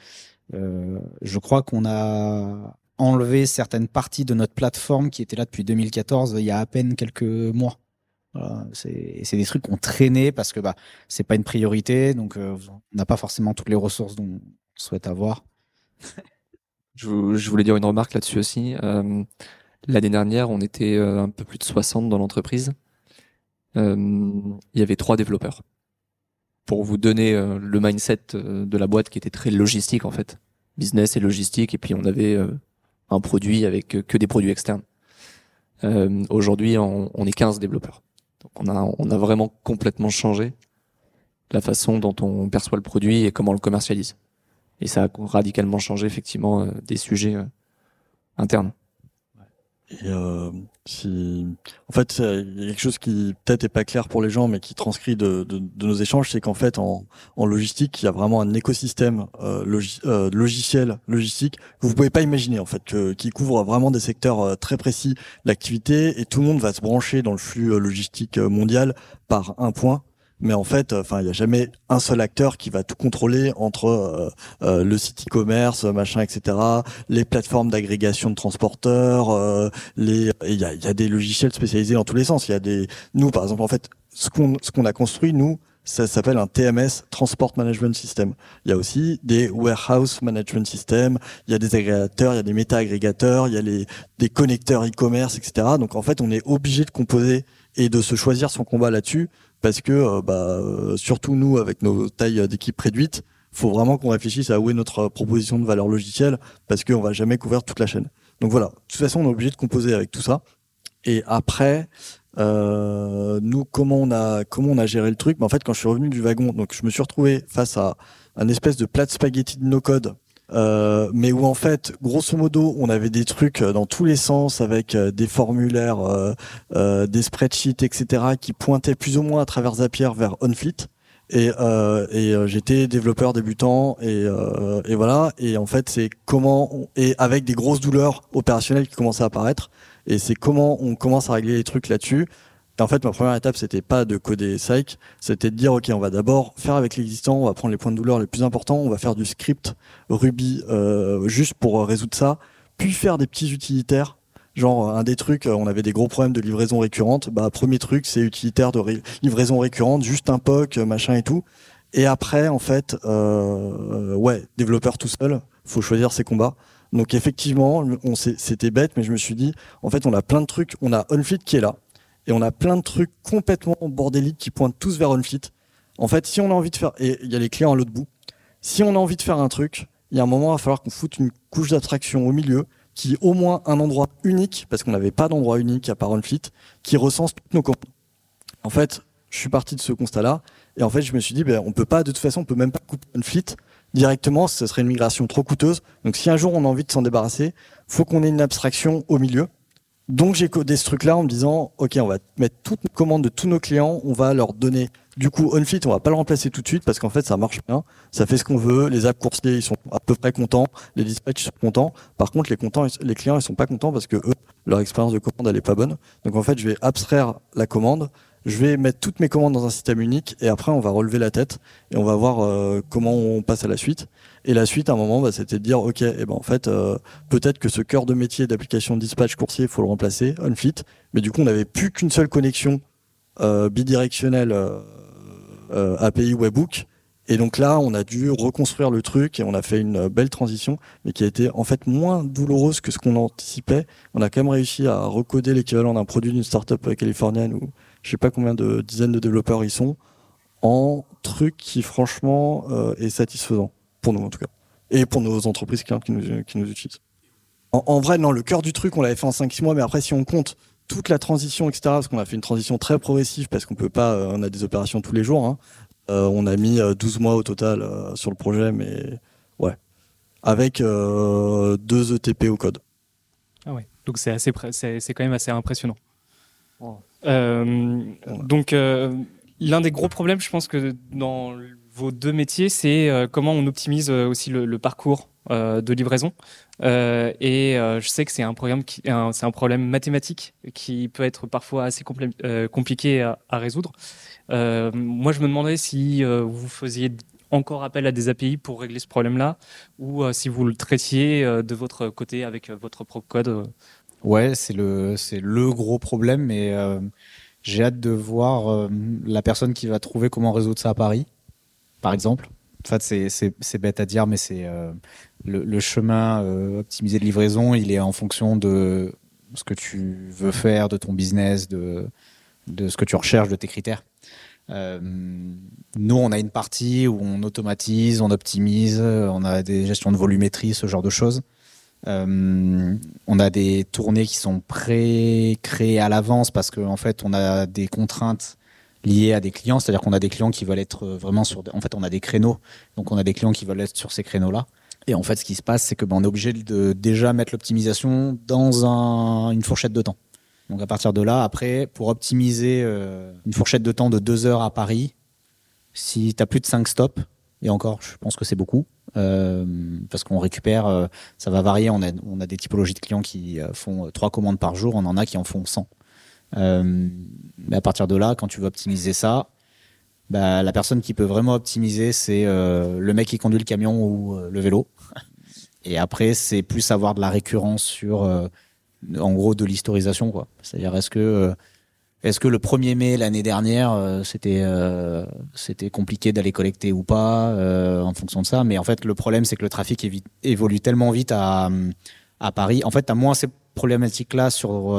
euh, je crois qu'on a enlevé certaines parties de notre plateforme qui était là depuis 2014, il y a à peine quelques mois. Voilà, c'est c'est des trucs qu'on traînait parce que bah c'est pas une priorité, donc euh, on n'a pas forcément toutes les ressources dont on souhaite avoir. Je, je voulais dire une remarque là-dessus aussi. Euh, L'année dernière, on était euh, un peu plus de 60 dans l'entreprise. Euh, Il y avait trois développeurs. Pour vous donner euh, le mindset euh, de la boîte qui était très logistique en fait. Business et logistique. Et puis on avait un produit avec que des produits externes. Euh, Aujourd'hui, on, on est 15 développeurs. Donc on a, on a vraiment complètement changé la façon dont on perçoit le produit et comment on le commercialise. Et ça a radicalement changé effectivement euh, des sujets euh, internes. Et euh, si, en fait, il y a quelque chose qui peut-être est pas clair pour les gens, mais qui transcrit de, nos échanges, c'est qu'en fait, en, logistique, il y a vraiment un écosystème euh, logi- logiciel, logistique que vous pouvez pas imaginer en fait, qui couvre vraiment des secteurs très précis d'activité, et tout le monde va se brancher dans le flux logistique mondial par un point. Mais en fait, enfin, il y a jamais un seul acteur qui va tout contrôler entre euh, euh, le site e-commerce, machin, etc les plateformes d'agrégation de transporteurs, euh, les, il y a, y a des logiciels spécialisés dans tous les sens. Il y a des, nous par exemple en fait, ce qu'on ce qu'on a construit nous, ça s'appelle un TMS, Transport Management System. Il y a aussi des Warehouse Management System, il y a des agrégateurs, il y a des méta-agrégateurs, il y a les, des connecteurs e-commerce, etc. Donc en fait, on est obligé de composer et de se choisir son combat là-dessus parce que euh, bah, euh, surtout nous avec nos tailles d'équipe réduites, faut vraiment qu'on réfléchisse à où est notre euh, proposition de valeur logicielle parce qu'on va jamais couvrir toute la chaîne. Donc voilà, de toute façon, on est obligé de composer avec tout ça. Et après, euh, nous, comment on a comment on a géré le truc? Ben, En fait, quand je suis revenu du wagon, donc je me suis retrouvé face à un espèce de plat de spaghetti de no code. Euh, mais où en fait, grosso modo, on avait des trucs euh, dans tous les sens avec euh, des formulaires, euh, euh, des spreadsheets, etc., qui pointaient plus ou moins à travers Zapier vers OnFleet. Et, et j'étais développeur débutant et, et voilà. Et en fait, c'est comment et avec des grosses douleurs opérationnelles qui commençaient à apparaître. Et c'est comment on commence à régler les trucs là-dessus. En fait, ma première étape, c'était pas de coder Psych, c'était de dire ok, on va d'abord faire avec l'existant, on va prendre les points de douleur les plus importants, on va faire du script Ruby euh, juste pour euh, résoudre ça, puis faire des petits utilitaires. Genre un des trucs, euh, on avait des gros problèmes de livraison récurrente. Bah premier truc, c'est utilitaire de livraison récurrente, juste un POC, euh, machin et tout. Et après, en fait, euh, ouais, développeur tout seul, faut choisir ses combats. Donc effectivement, c'était bête, mais je me suis dit, en fait, on a plein de trucs. On a OnFleet qui est là, et on a plein de trucs complètement bordéliques qui pointent tous vers OnFleet. En fait, si on a envie de faire, et il y a les clients à l'autre bout. Si on a envie de faire un truc, il y a un moment, il va falloir qu'on foute une couche d'abstraction au milieu, qui est au moins un endroit unique, parce qu'on n'avait pas d'endroit unique à part OnFleet, qui recense toutes nos commandes. En fait, je suis parti de ce constat-là, et en fait, je me suis dit, ben, on peut pas, de toute façon, on peut même pas couper OnFleet directement, ce serait une migration trop coûteuse. Donc, si un jour on a envie de s'en débarrasser, faut qu'on ait une abstraction au milieu. Donc, j'ai codé ce truc-là en me disant, OK, on va mettre toutes nos commandes de tous nos clients, on va leur donner Du coup, OnFit, on va pas le remplacer tout de suite parce qu'en fait, ça marche bien. Ça fait ce qu'on veut. Les apps coursiers, ils sont à peu près contents. Les dispatchs sont contents. Par contre, les, les clients, ils sont pas contents parce que eux, leur expérience de commande, elle est pas bonne. Donc, en fait, je vais abstraire la commande. Je vais mettre toutes mes commandes dans un système unique et après, on va relever la tête et on va voir euh, comment on passe à la suite. Et la suite, à un moment, bah, c'était de dire, OK, et eh ben, en fait, euh, peut-être que ce cœur de métier d'application dispatch coursier, faut le remplacer, OnFit. Mais du coup, on n'avait plus qu'une seule connexion euh, bidirectionnelle euh, API Webhook. Et donc là, on a dû reconstruire le truc et on a fait une belle transition, mais qui a été en fait moins douloureuse que ce qu'on anticipait. On a quand même réussi à recoder l'équivalent d'un produit d'une startup californienne où je sais pas combien de dizaines de développeurs ils sont en truc qui franchement euh, est satisfaisant pour nous en tout cas et pour nos entreprises qui nous, qui nous utilisent. En, en, vrai, non, le cœur du truc, on l'avait fait en 5-6 mois, mais après, si on compte toute la transition, etc., parce qu'on a fait une transition très progressive, parce qu'on peut pas, euh, on a des opérations tous les jours. Hein. Euh, on a mis 12 mois au total sur le projet, mais ouais, avec deux ETP au code. Ah ouais, donc c'est assez, c'est quand même assez impressionnant. Oh. Donc l'un des gros problèmes, je pense que dans vos deux métiers, c'est comment on optimise aussi le, le parcours euh, de livraison. Euh, et euh, je sais que c'est un, programme qui, c'est un problème mathématique qui peut être parfois assez compliqué à, à résoudre. moi, je me demandais si vous faisiez encore appel à des API pour régler ce problème-là, ou si vous le traitiez de votre côté avec votre propre code. Ouais, c'est le, c'est le gros problème, mais j'ai hâte de voir la personne qui va trouver comment résoudre ça à Paris, par exemple. En fait, c'est bête à dire, mais c'est euh, le, chemin euh, optimisé de livraison, il est en fonction de ce que tu veux faire, de ton business, de, de ce que tu recherches, de tes critères. Euh, nous, on a une partie où on automatise, on optimise, on a des gestions de volumétrie, ce genre de choses. Euh, on a des tournées qui sont pré-créées à l'avance parce qu'en en fait, on a des contraintes liés à des clients, c'est-à-dire qu'on a des clients qui veulent être vraiment sur. En fait, on a des créneaux, donc on a des clients qui veulent être sur ces créneaux-là. Et en fait, ce qui se passe, c'est que ben, on est obligé de déjà mettre l'optimisation dans un, une fourchette de temps. Donc à partir de là, après, pour optimiser euh, une fourchette de temps de deux heures à Paris, si tu as plus de 5 stops, et encore, je pense que c'est beaucoup, euh, parce qu'on récupère, euh, ça va varier, on a, des typologies de clients qui euh, font trois commandes par jour, on en a qui en font 100. Euh, mais à partir de là, quand tu veux optimiser ça, bah, la personne qui peut vraiment optimiser, c'est le mec qui conduit le camion ou le vélo. Et après, c'est plus avoir de la récurrence sur, en gros, de l'historisation. C'est-à-dire, est-ce que, est-ce que le 1er mai l'année dernière, c'était, c'était compliqué d'aller collecter ou pas en fonction de ça? Mais en fait, le problème, c'est que le trafic évolue tellement vite à, à Paris. En fait, tu as moins ces problématiques-là sur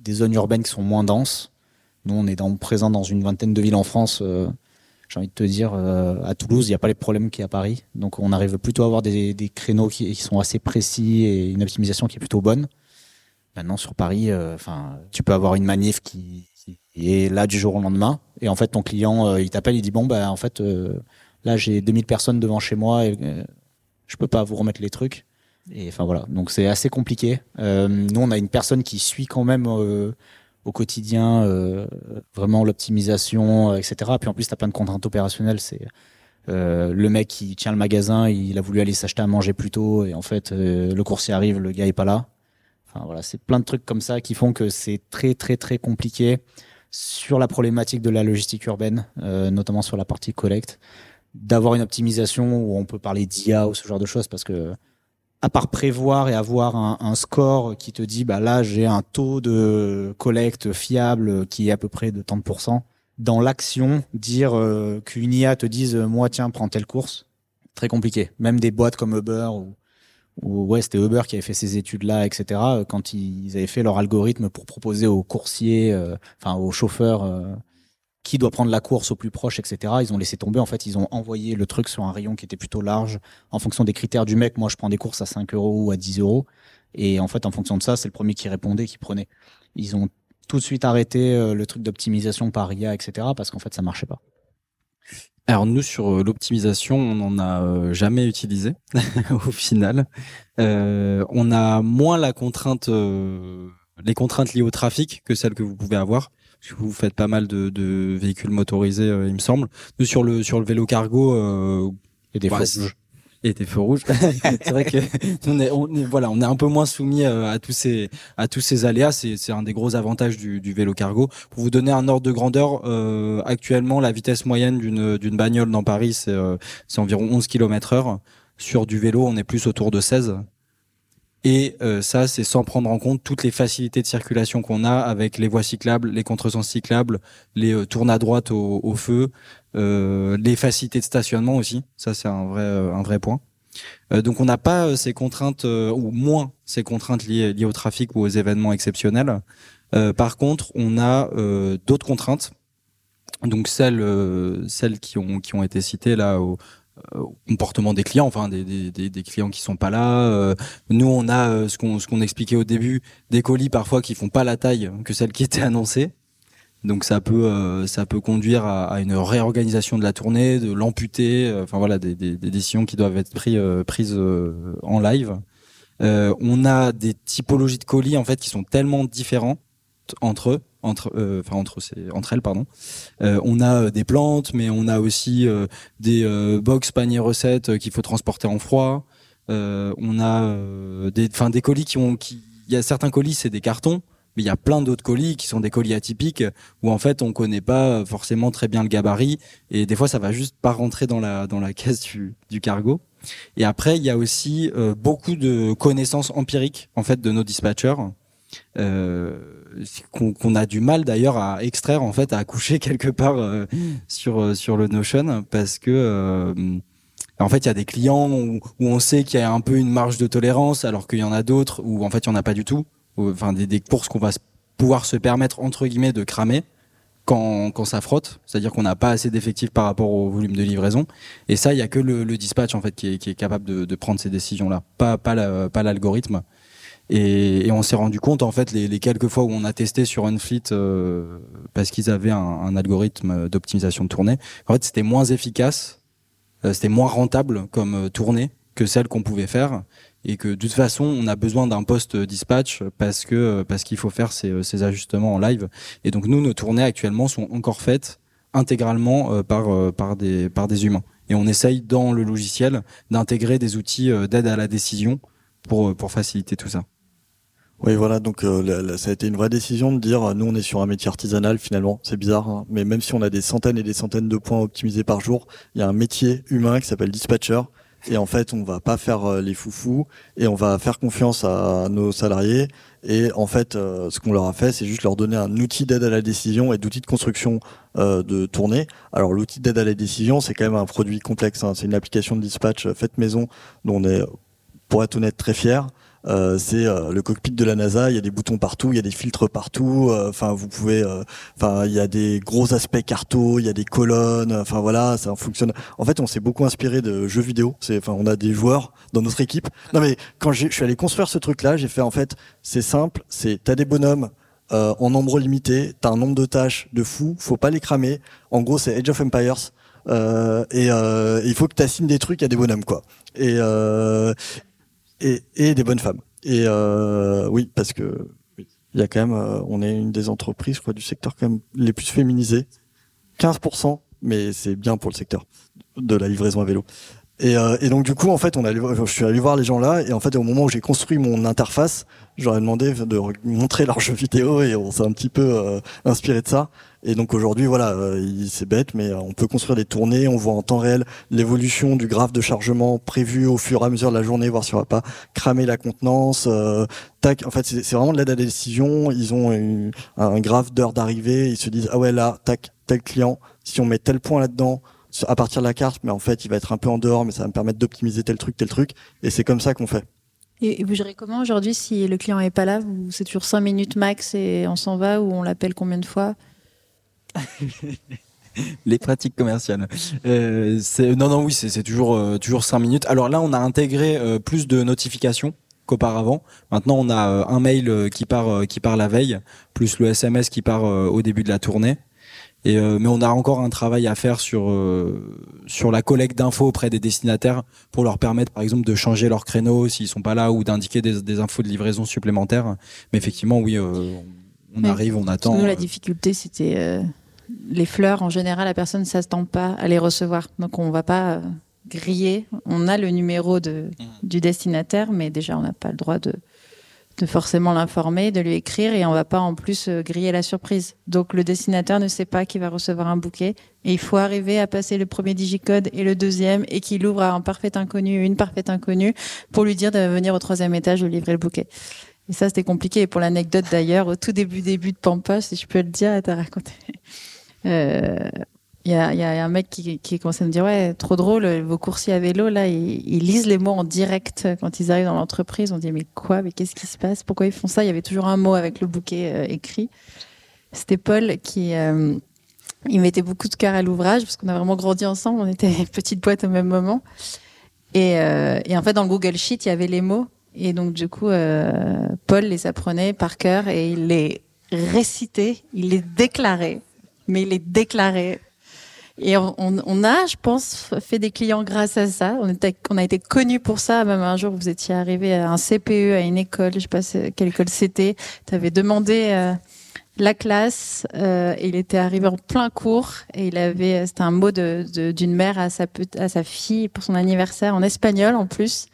des zones urbaines qui sont moins denses nous, on est dans, présent dans une vingtaine de villes en France. Euh, j'ai envie de te dire, euh, à Toulouse, il n'y a pas les problèmes qu'il y a à Paris. Donc, on arrive plutôt à avoir des, des créneaux qui, qui, sont assez précis et une optimisation qui est plutôt bonne. Maintenant, sur Paris, euh, enfin, tu peux avoir une manif qui, est là du jour au lendemain. Et en fait, ton client, il t'appelle, il dit bon, bah, en fait, là, j'ai 2000 personnes devant chez moi et je peux pas vous remettre les trucs. Et enfin voilà, donc c'est assez compliqué. nous, on a une personne qui suit quand même au quotidien, euh, vraiment l'optimisation, euh, etc. Puis en plus, tu as plein de contraintes opérationnelles. C'est euh, le mec qui tient le magasin, il a voulu aller s'acheter à manger plus tôt et en fait, euh, le coursier arrive, le gars est pas là. Enfin voilà, c'est plein de trucs comme ça qui font que c'est très très très compliqué sur la problématique de la logistique urbaine, euh, notamment sur la partie collecte, d'avoir une optimisation où on peut parler d'IA ou ce genre de choses parce que à part prévoir et avoir un, score qui te dit bah là j'ai un taux de collecte fiable qui est à peu près de 30%, dans l'action dire euh, qu'une IA te dise moi tiens prends telle course, très compliqué. Même des boîtes comme Uber ou, ou ouais c'était Uber qui avait fait ces études là etc. Quand ils avaient fait leur algorithme pour proposer aux coursiers, euh, enfin aux chauffeurs euh, qui doit prendre la course au plus proche, etc. Ils ont laissé tomber. En fait, ils ont envoyé le truc sur un rayon qui était plutôt large. En fonction des critères du mec, moi, je prends des courses à 5 euros ou à 10 euros. Et en fait, en fonction de ça, c'est le premier qui répondait, qui prenait. Ils ont tout de suite arrêté euh, le truc d'optimisation par IA, etc. parce qu'en fait, ça marchait pas. Alors nous sur euh, l'optimisation, on n'en a euh, jamais utilisé au final. Euh, on a moins la contrainte, les contraintes liées au trafic que celles que vous pouvez avoir Parce que vous faites pas mal de, de véhicules motorisés, euh, il me semble. Nous sur le sur le vélo cargo. Euh, et des bah. Et des feux rouges. c'est vrai que on est, on est- voilà, on est un peu moins soumis euh, à tous ces à tous ces aléas. C'est c'est un des gros avantages du, du vélo cargo. Pour vous donner un ordre de grandeur, euh, actuellement la vitesse moyenne d'une d'une bagnole dans Paris c'est euh, c'est environ 11 km heure. Sur du vélo, on est plus autour de 16. Et euh, ça, c'est sans prendre en compte toutes les facilités de circulation qu'on a avec les voies cyclables, les contresens cyclables, les euh, tournes à droite au, au feu, les facilités de stationnement aussi. Ça, c'est un vrai, euh, un vrai point. Euh, donc, on n'a pas euh, ces contraintes, euh, ou moins ces contraintes liées, liées au trafic ou aux événements exceptionnels. Euh, par contre, on a euh, d'autres contraintes. Donc, celles, euh, celles qui ont, qui ont été citées là au, au comportement des clients, enfin des, des, des, clients qui sont pas là. Euh, nous, on a euh, ce qu'on ce qu'on expliquait au début, des colis parfois qui font pas la taille que celle qui était annoncée. Donc ça peut euh, ça peut conduire à, à une réorganisation de la tournée, de l'amputer. euh, Enfin voilà, des, des, des décisions qui doivent être prises euh, euh, en live. On a des typologies de colis en fait qui sont tellement différents entre eux, entre euh, enfin entre ces- entre elles pardon. Euh, on a des plantes, mais on a aussi des box paniers recettes qu'il faut transporter en froid. On a des, enfin des colis qui ont, qui, il y a certains colis c'est des cartons, mais il y a plein d'autres colis qui sont des colis atypiques où en fait on connaît pas forcément très bien le gabarit et des fois ça va juste pas rentrer dans la dans la caisse du, du cargo. Et après il y a aussi euh, beaucoup de connaissances empiriques en fait de nos dispatchers. Euh, qu'on qu'on a du mal d'ailleurs à extraire en fait à accoucher quelque part euh, sur euh, sur le Notion parce que euh, en fait il y a des clients où, où on sait qu'il y a un peu une marge de tolérance alors qu'il y en a d'autres où en fait il y en a pas du tout Ou, enfin des, des courses qu'on va pouvoir se permettre entre guillemets de cramer quand, quand ça frotte, c'est-à-dire qu'on n'a pas assez d'effectifs par rapport au volume de livraison. Et ça, il y a que le, le dispatch en fait qui est, qui est capable de, de prendre ces décisions-là, pas pas la- pas l'algorithme. Et, et on s'est rendu compte en fait les, les quelques fois où on a testé sur Unfleet euh, parce qu'ils avaient un, un algorithme d'optimisation de tournée, en fait c'était moins efficace, euh, c'était moins rentable comme euh, tournée que celle qu'on pouvait faire et que de toute façon on a besoin d'un poste dispatch parce que parce qu'il faut faire ces, ces ajustements en live. Et donc nous nos tournées actuellement sont encore faites intégralement euh, par euh, par des par des humains. Et on essaye dans le logiciel d'intégrer des outils euh, d'aide à la décision pour pour faciliter tout ça. Oui, voilà, donc ça a été une vraie décision de dire, nous on est sur un métier artisanal finalement, c'est bizarre, hein, mais même si on a des centaines et des centaines de points optimisés par jour, il y a un métier humain qui s'appelle dispatcher, et en fait on va pas faire euh, les foufous, et on va faire confiance à nos salariés, et en fait euh, ce qu'on leur a fait, c'est juste leur donner un outil d'aide à la décision et d'outils de construction euh, de tournée. Alors l'outil d'aide à la décision, c'est quand même un produit complexe, hein, c'est une application de dispatch faite maison, dont on est, pour être honnête, très fier. Euh, c'est euh, le cockpit de la NASA. Il y a des boutons partout, il y a des filtres partout. euh, Enfin, vous pouvez. euh, Enfin, il y a des gros aspects carto, il y a des colonnes. Enfin voilà, ça fonctionne. En fait, on s'est beaucoup inspiré de jeux vidéo. C'est, enfin, on a des joueurs dans notre équipe. Non mais quand je suis allé construire ce truc-là, j'ai fait en fait, c'est simple. C'est t'as des bonhommes. euh, en nombre limité, t'as un nombre de tâches de fou, faut pas les cramer. En gros, c'est Age of Empires. Euh, et il faut que tu assignes des trucs à des bonhommes quoi. Et, et, et des bonnes femmes. Et euh, oui, parce que il y a quand même, euh, on est une des entreprises, je crois, du secteur quand même les plus féminisées. 15%, mais c'est bien pour le secteur de la livraison à vélo. Et, euh, et donc du coup, en fait, on allait, je suis allé voir les gens là, et en fait, au moment où j'ai construit mon interface, j'aurais demandé de re- montrer leurs jeux vidéo, et on s'est un petit peu euh, inspiré de ça. Et donc aujourd'hui, voilà, euh, c'est bête, mais euh, on peut construire des tournées, on voit en temps réel l'évolution du graphe de chargement prévu au fur et à mesure de la journée, voir si on va pas cramer la contenance. euh, tac, en fait, c'est vraiment de l'aide à la décision. Ils ont un graphe d'heure d'arrivée, ils se disent ah ouais là, tac, tel client, si on met tel point là-dedans à partir de la carte, mais en fait il va être un peu en dehors, mais ça va me permettre d'optimiser tel truc, tel truc, et c'est comme ça qu'on fait. Et vous gérez comment aujourd'hui si le client est pas là? C'est toujours 5 minutes max et on s'en va ou on l'appelle combien de fois? les pratiques commerciales. Euh, non, non, oui, c'est toujours euh, toujours cinq minutes. Alors là, on a intégré euh, plus de notifications qu'auparavant. Maintenant, on a un mail qui part qui part la veille, plus le SMS qui part au début de la tournée. Et mais on a encore un travail à faire sur sur la collecte d'infos auprès des destinataires pour leur permettre, par exemple, de changer leur créneau s'ils sont pas là ou d'indiquer des, des infos de livraison supplémentaires. Mais effectivement, oui, on Oui. arrive, on attend. Nous, la difficulté, c'était les fleurs. En général, la personne ne s'attend pas à les recevoir. Donc, on ne va pas euh, griller. On a le numéro de, du destinataire, mais déjà, on n'a pas le droit de, de forcément l'informer, de lui écrire, et on ne va pas en plus euh, griller la surprise. Donc, le destinataire ne sait pas qu'il va recevoir un bouquet, et il faut arriver à passer le premier digicode et le deuxième, et qu'il ouvre à un parfait inconnu, une parfaite inconnue, pour lui dire de venir au troisième étage ou livrer le bouquet. Et ça, c'était compliqué. Et pour l'anecdote d'ailleurs, au tout début, début de Pampa, si je peux le dire, t'as raconté. Euh, Il y, a, y a un mec qui, qui commençait à me dire Ouais, trop drôle, vos coursiers à vélo, là, ils, ils lisent les mots en direct quand ils arrivent dans l'entreprise. On dit Mais quoi Mais qu'est-ce qui se passe? Pourquoi ils font ça? Il y avait toujours un mot avec le bouquet euh, écrit. C'était Paul qui. euh, il mettait beaucoup de cœur à l'ouvrage parce qu'on a vraiment grandi ensemble. On était petite boîte au même moment. Et, euh, et en fait, dans le Google Sheet, il y avait les mots. Et donc, du coup, euh, Paul les apprenait par cœur et il les récitait, il les déclarait. Mais il les déclarait. Et on, a, je pense, fait des clients grâce à ça. On, a été connus pour ça. Même un jour, vous étiez arrivé à un CPE, à une école, je sais pas quelle école c'était. Tu avais demandé euh, la classe euh, et il était arrivé en plein cours et il avait, c'était un mot d'une mère à sa, fille pour son anniversaire en espagnol en plus.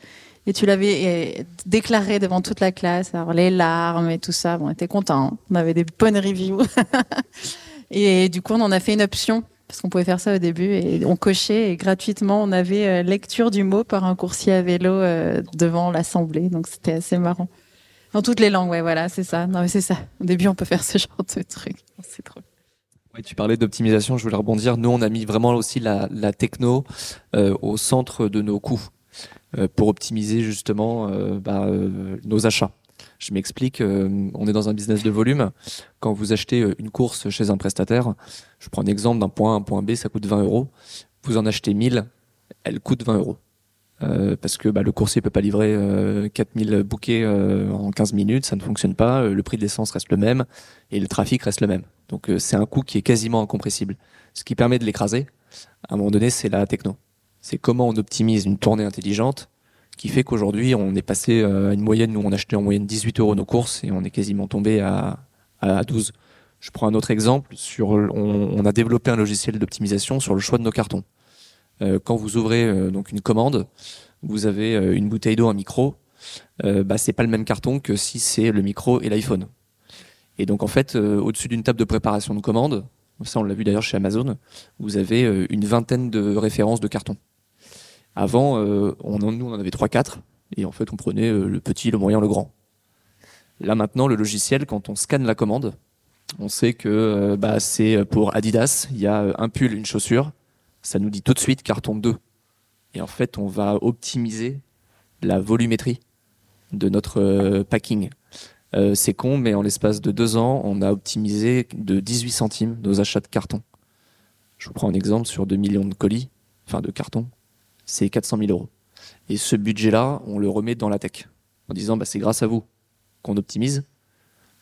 Et tu l'avais euh, déclaré devant toute la classe, alors les larmes et tout ça. Bon, on était contents. On avait des bonnes reviews. et du coup, on en a fait une option parce qu'on pouvait faire ça au début et on cochait et gratuitement on avait euh, lecture du mot par un coursier à vélo euh, devant l'assemblée. Donc c'était assez marrant. Dans toutes les langues ouais voilà c'est ça. Non mais c'est ça. Au début on peut faire ce genre de truc. C'est trop Ouais, tu parlais d'optimisation, je voulais rebondir. Nous, on a mis vraiment aussi la, techno euh, au centre de nos coûts pour optimiser justement bah, nos achats. Je m'explique, euh, on est dans un business de volume. Quand vous achetez euh, une course chez un prestataire, je prends un exemple d'un point A un point B, ça coûte 20 euros. Vous en achetez 1000, elle coûte 20 euros. Euh, parce que bah, le coursier peut pas livrer euh, 4000 bouquets en 15 minutes, ça ne fonctionne pas, le prix de l'essence reste le même et le trafic reste le même. Donc c'est un coût qui est quasiment incompressible. Ce qui permet de l'écraser, à un moment donné, c'est la techno. C'est comment on optimise une tournée intelligente qui fait qu'aujourd'hui, on est passé euh, à une moyenne, nous on achetait en moyenne 18 euros nos courses et on est quasiment tombé à, à 12. Je prends un autre exemple, on, a développé un logiciel d'optimisation sur le choix de nos cartons. Euh, quand vous ouvrez euh, donc une commande, vous avez euh, une bouteille d'eau, un micro, euh, bah, c'est pas le même carton que si c'est le micro et l'iPhone. Et donc en fait, euh, au-dessus d'une table de préparation de commande, ça on l'a vu d'ailleurs chez Amazon, vous avez euh, une vingtaine de références de cartons. Avant, euh, nous on en avait 3-4, et en fait on prenait euh, le petit, le moyen, le grand. Là maintenant, le logiciel, quand on scanne la commande, on sait que euh, bah, c'est pour Adidas, il y a un pull, une chaussure, ça nous dit tout de suite carton 2. Et en fait, on va optimiser la volumétrie de notre packing. C'est con, mais en l'espace de deux ans, on a optimisé de 18 centimes nos achats de cartons. Je vous prends un exemple sur 2 millions de colis, enfin de cartons, c'est 400 000 euros. Et ce budget-là, on le remet dans la tech, en disant bah, c'est grâce à vous qu'on optimise.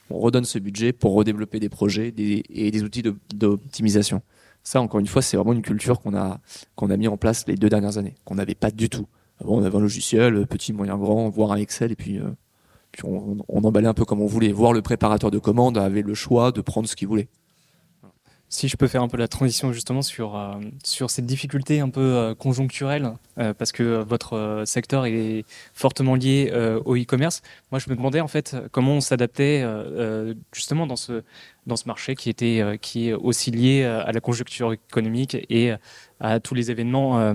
On redonne ce budget pour redévelopper des projets et des outils d'optimisation. Ça, encore une fois, c'est vraiment une culture qu'on a, qu'on a mis en place les deux dernières années, qu'on n'avait pas du tout. Avant, on avait un logiciel, petit, moyen, grand, voire un Excel, et puis, euh, puis on, on emballait un peu comme on voulait. Voir le préparateur de commande avait le choix de prendre ce qu'il voulait. Si je peux faire un peu la transition justement sur, euh, cette difficulté un peu euh, conjoncturelle, euh, parce que votre secteur est fortement lié au e-commerce, moi je me demandais en fait comment on s'adaptait justement dans ce, marché qui, était, qui est aussi lié à la conjoncture économique et à tous les événements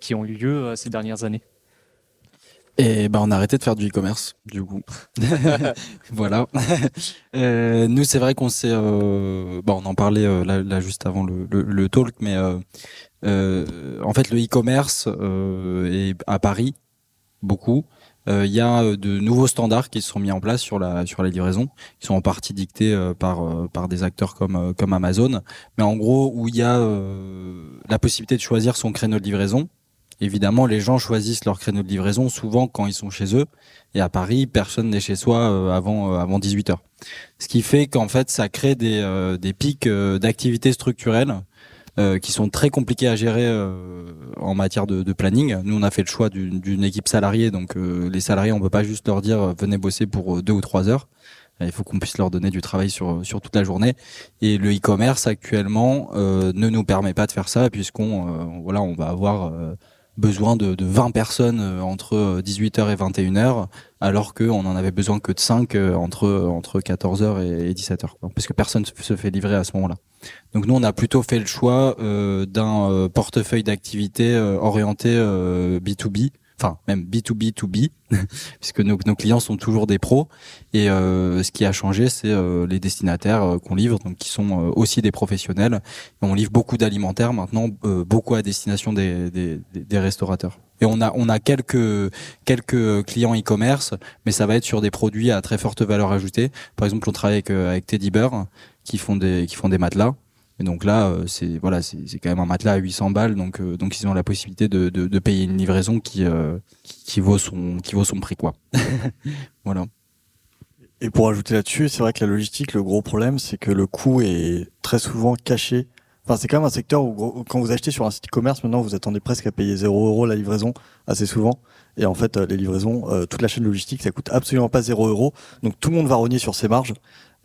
qui ont eu lieu ces dernières années. Et ben on a arrêté de faire du e-commerce, du coup. voilà. Euh, nous, c'est vrai qu'on s'est, euh, bon, on en parlait euh, là, là juste avant le, le, le talk, mais euh, euh, en fait, le e-commerce euh, est à Paris beaucoup. Euh, Il y a de nouveaux standards qui se sont mis en place sur la sur la livraison, qui sont en partie dictés par par des acteurs comme comme Amazon, mais en gros où il y a euh, la possibilité de choisir son créneau de livraison. Évidemment, les gens choisissent leur créneau de livraison souvent quand ils sont chez eux. Et à Paris, personne n'est chez soi euh, avant euh, avant 18 heures. Ce qui fait qu'en fait, ça crée des euh, des pics euh, d'activité structurelle euh, qui sont très compliqués à gérer euh, en matière de, de planning. Nous, on a fait le choix d'une équipe salariée, donc les salariés, on peut pas juste leur dire venez bosser pour deux ou trois heures. Il faut qu'on puisse leur donner du travail sur sur toute la journée. Et le e-commerce actuellement ne nous permet pas de faire ça puisqu'on voilà on va avoir besoin de, de 20 personnes entre 18h et 21h alors qu'on en avait besoin que de 5 entre entre 14h et 17h quoi, parce que personne se fait livrer à ce moment-là. Donc nous on a plutôt fait le choix d'un portefeuille d'activités orienté B2B enfin même B2B to B, puisque nos, clients sont toujours des pros. Et euh, ce qui a changé, c'est euh, les destinataires euh, qu'on livre, donc qui sont euh, aussi des professionnels. On livre beaucoup d'alimentaires maintenant, euh, beaucoup à destination des, des, des, restaurateurs. Et on a on a quelques quelques clients e-commerce, mais ça va être sur des produits à très forte valeur ajoutée. Par exemple, on travaille avec, avec Teddy Bear qui font des qui font des matelas. Et donc là, euh, c'est voilà, c'est quand même un matelas à 800 balles, donc euh, donc ils ont la possibilité de, de, de payer une livraison qui, euh, qui vaut son qui vaut son prix quoi. voilà. Et pour ajouter là-dessus, c'est vrai que la logistique, le gros problème, c'est que le coût est très souvent caché. Enfin, c'est quand même un secteur où quand vous achetez sur un site e-commerce, maintenant vous attendez presque à payer 0 euros la livraison assez souvent. Et en fait, les livraisons, toute la chaîne logistique, ça coûte absolument pas 0 euros. Donc tout le monde va rogner sur ses marges.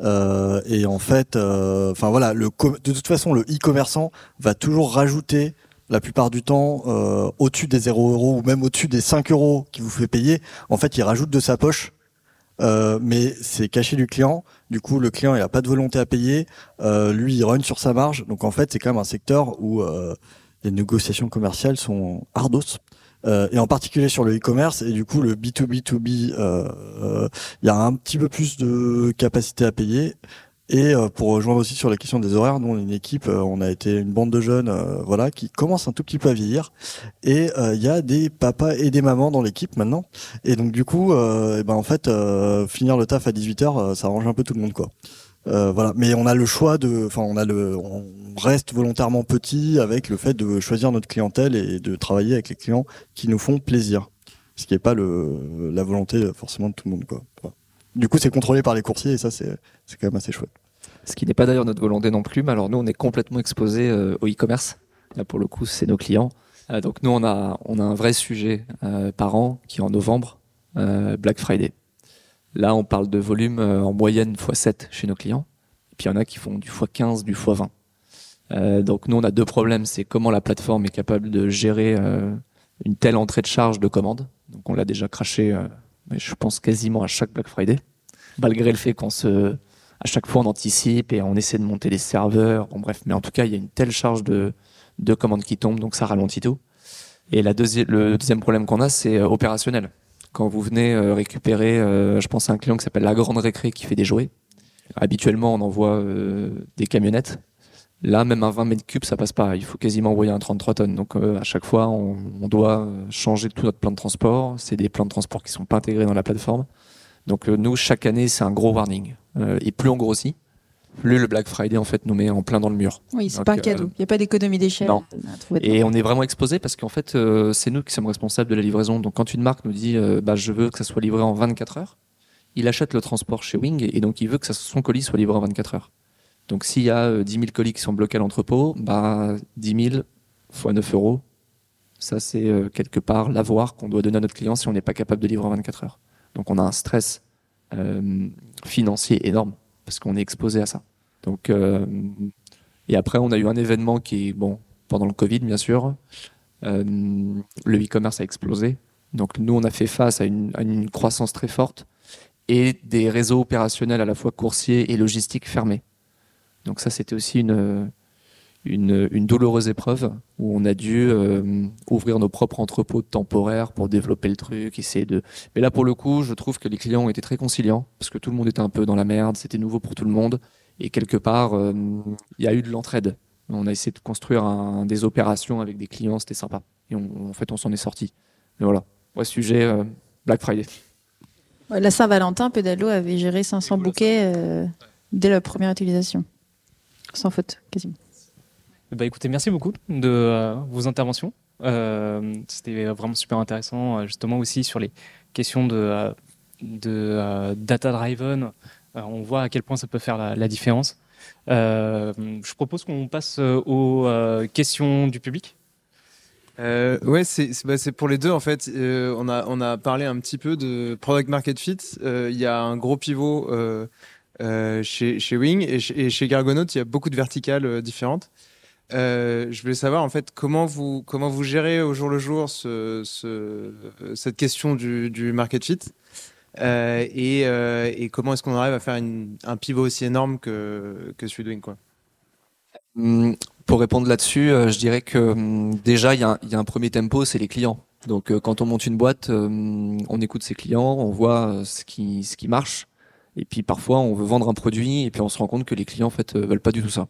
Euh, et en fait, euh, enfin voilà, le de toute façon, le e-commerçant va toujours rajouter la plupart du temps euh, au-dessus des 0 euros ou même au-dessus des 5 euros qu'il vous fait payer. En fait, il rajoute de sa poche. mais c'est caché du client. Du coup, le client il a pas de volonté à payer. lui, il run sur sa marge. Donc en fait, c'est quand même un secteur où les négociations commerciales sont ardos. Euh, et en particulier sur le e-commerce et du coup le B2B2B, euh, euh, il y a un petit peu plus de capacité à payer. Et pour rejoindre aussi sur la question des horaires, nous on est une équipe, on a été une bande de jeunes, voilà, qui commence un tout petit peu à vieillir. Et il y a des papas et des mamans dans l'équipe maintenant. Et donc du coup, et ben en fait, finir le taf à 18 h ça arrange un peu tout le monde quoi. Euh, mais on a le choix de, enfin, on reste volontairement petit avec le fait de choisir notre clientèle et de travailler avec les clients qui nous font plaisir, ce qui n'est pas la volonté forcément de tout le monde, quoi. Du coup, c'est contrôlé par les coursiers et ça, c'est, quand même assez chouette. Ce qui n'est pas d'ailleurs notre volonté non plus, mais alors nous, on est complètement exposé euh, au e-commerce. Là, pour le coup, c'est nos clients. Euh, donc nous, on a, on a un vrai sujet par an qui est en novembre, Black Friday. Là, on parle de volume euh, en moyenne x7 chez nos clients. Et puis il y en a qui font du x15, du x20. Euh, donc nous, on a deux problèmes. C'est comment la plateforme est capable de gérer euh, une telle entrée de charge de commandes. Donc on l'a déjà craché, je pense quasiment à chaque Black Friday, malgré le fait qu'on se, à chaque fois on anticipe et on essaie de monter les serveurs. Bon bref, mais en tout cas il y a une telle charge de, de commandes qui tombe, donc ça ralentit tout. Et le deuxième problème qu'on a, c'est opérationnel quand vous venez euh, récupérer, euh, je pense à un client qui s'appelle La Grande Récré qui fait des jouets. Habituellement, on envoie euh, des camionnettes. Là, même un 20 mètres cubes, ça passe pas. Il faut quasiment envoyer un 33 tonnes. Donc, à chaque fois, on, doit changer tout notre plan de transport. C'est des plans de transport qui sont pas intégrés dans la plateforme. Donc, nous, chaque année, c'est un gros warning. et plus on grossit, plus le Black Friday en fait nous met en plein dans le mur. Oui, c'est pas un cadeau. Il n'y a pas d'économie d'échelle. Non. Et on est vraiment exposé parce qu'en fait, euh, c'est nous qui sommes responsables de la livraison. Donc quand une marque nous dit, euh, bah, je veux que ça soit livré en 24 heures, il achète le transport chez Wing et donc il veut que ça, son colis soit livré en 24 heures. Donc s'il y a 10 euh, 000 colis qui sont bloqués à l'entrepôt, bah 10 000 fois 9 euros, ça c'est quelque part l'avoir qu'on doit donner à notre client si on n'est pas capable de livrer en 24 heures. Donc on a un stress financier énorme parce qu'on est exposé à ça. Donc, euh, et après, on a eu un événement qui est, bon, pendant le Covid, bien sûr, euh, le e-commerce a explosé. Donc, nous, on a fait face à une, à une, croissance très forte et des réseaux opérationnels à la fois coursiers et logistiques fermés. Donc, ça, c'était aussi une, une, une, douloureuse épreuve où on a dû euh, ouvrir nos propres entrepôts temporaires pour développer le truc, essayer de. Mais là, pour le coup, je trouve que les clients ont été très conciliants parce que tout le monde était un peu dans la merde, c'était nouveau pour tout le monde et quelque part, euh, il y a eu de l'entraide. On a essayé de construire un, des opérations avec des clients, c'était sympa. Et on, en fait, on s'en est sorti. Mais voilà, ouais, sujet euh, Black Friday. La Saint-Valentin, Pedalo avait géré 500 bouquets euh, dès la première utilisation. Sans faute, quasiment. Bah écoutez, merci beaucoup de euh, vos interventions. Euh, C'était vraiment super intéressant, euh, justement aussi sur les questions de, data driven. on voit à quel point ça peut faire la, différence. je propose qu'on passe aux questions du public. Euh, ouais, c'est bah, pour les deux en fait. On a on a parlé un petit peu de product market fit. Il y a un gros pivot chez chez Wing et et chez Gargonaut, il y a beaucoup de verticales différentes. Euh, je voulais savoir en fait comment vous comment vous gérez au jour le jour ce, ce- cette question du, market fit euh, et, euh, et comment est-ce qu'on arrive à faire un pivot aussi énorme que que quoi? Hum, Pour répondre là-dessus, je dirais que hum, déjà, il y, y a un premier tempo, c'est les clients. Donc, quand on monte une boîte, hum, on écoute ses clients, on voit ce qui, ce qui marche. Et puis, parfois, on veut vendre un produit et puis on se rend compte que les clients, en fait, veulent pas du tout ça.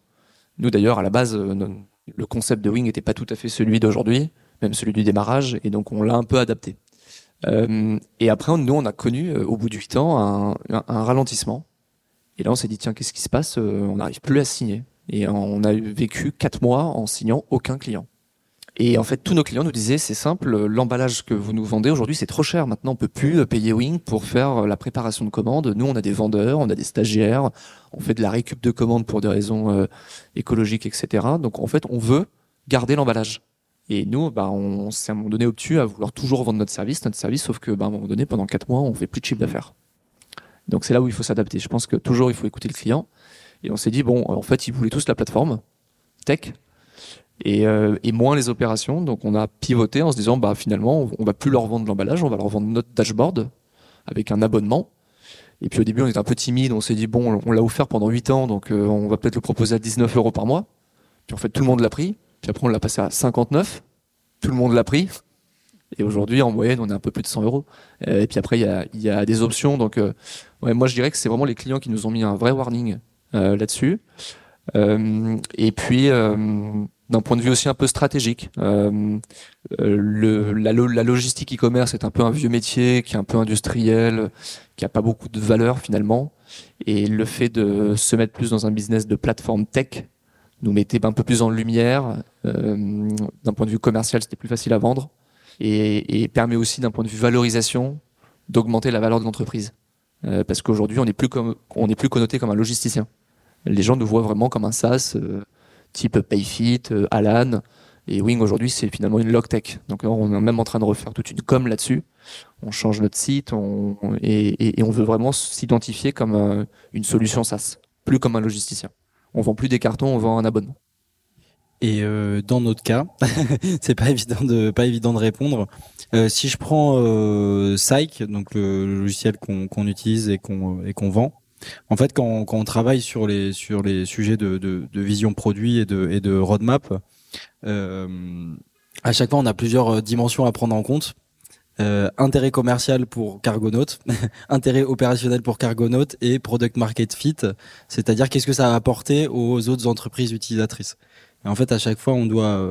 Nous, d'ailleurs, à la base, euh, le concept de Wing n'était pas tout à fait celui d'aujourd'hui, même celui du démarrage, et donc on l'a un peu adapté. Euh, et après, nous, on a connu, euh, au bout de huit ans, un, un- ralentissement. Et là, on s'est dit, tiens, qu'est-ce qui se passe? On n'arrive plus à signer. Et on a vécu quatre mois en signant aucun client. Et en fait, tous nos clients nous disaient, c'est simple, l'emballage que vous nous vendez aujourd'hui, c'est trop cher. Maintenant, on peut plus euh, payer Wing pour faire euh, la préparation de commandes. Nous, on a des vendeurs, on a des stagiaires, on fait de la récup de commandes pour des raisons euh, écologiques, etc. Donc, en fait, on veut garder l'emballage. Et nous, bah, on s'est à un moment donné obtus à vouloir toujours vendre notre service, notre service, sauf que, bah, à un moment donné, pendant quatre mois, on fait plus de chiffre d'affaires. Donc, c'est là où il faut s'adapter. Je pense que toujours, il faut écouter le client. Et on s'est dit, bon, en fait, ils voulaient tous la plateforme tech et, euh, et moins les opérations. Donc, on a pivoté en se disant, bah, finalement, on va plus leur vendre l'emballage, on va leur vendre notre dashboard avec un abonnement. Et puis, au début, on était un peu timide. On s'est dit, bon, on l'a offert pendant 8 ans, donc euh, on va peut-être le proposer à 19 euros par mois. Puis, en fait, tout le monde l'a pris. Puis après, on l'a passé à 59. Tout le monde l'a pris. Et aujourd'hui, en moyenne, on est un peu plus de 100 euros. Euh, Et puis après, il y a, y a des options. Donc, ouais, moi, je dirais que c'est vraiment les clients qui nous ont mis un vrai warning là-dessus. Et puis, d'un point de vue aussi un peu stratégique, euh, la, lo- la logistique e-commerce est un peu un vieux métier, qui est un peu industriel, qui a pas beaucoup de valeur finalement. Et le fait de se mettre plus dans un business de plateforme tech nous mettait un peu plus en lumière. Euh, d'un point de vue commercial, c'était plus facile à vendre et, et permet aussi d'un point de vue valorisation d'augmenter la valeur de l'entreprise. Euh, parce qu'aujourd'hui, on n'est plus comme, on plus connoté comme un logisticien. Les gens nous voient vraiment comme un SaaS type Payfit, euh, Alan. Et Wing aujourd'hui, c'est finalement une log tech. Donc on est même en train de refaire toute une com là-dessus. On change notre site on, et, et- et on veut vraiment s'identifier comme euh, une solution SaaS, plus comme un logisticien. On vend plus des cartons, on vend un abonnement. Et euh, dans notre cas, c'est pas évident de pas évident de répondre. Euh, si je prends euh, Psych, donc le, logiciel qu'on qu'on utilise et qu'on et qu'on vend, en fait, quand, on travaille sur les sur les sujets de, de, vision produit et de de roadmap, euh, à chaque fois, on a plusieurs euh, dimensions à prendre en compte. Euh, intérêt commercial pour Cargonaut, intérêt opérationnel pour Cargonaut et product market fit, c'est-à-dire qu'est-ce que ça va apporter aux autres entreprises utilisatrices. Et en fait, à chaque fois, on doit,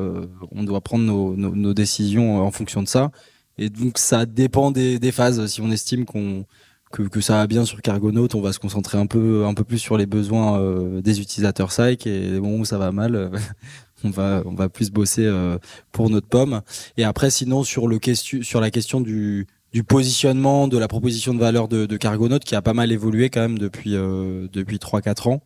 on doit prendre nos, nos, nos décisions en fonction de ça. Et donc, ça dépend des, des phases. Si on estime qu'on que, que ça va bien sur Cargonaut, on va se concentrer un peu, un peu plus sur les besoins euh, des utilisateurs Psych. Et les moments où ça va mal, euh, on va, on va plus bosser euh, pour notre pomme. Et après, sinon, sur le question, sur la question du, du positionnement, de la proposition de valeur de, de Cargonaut, qui a pas mal évolué quand même depuis, euh, depuis 3-4 ans.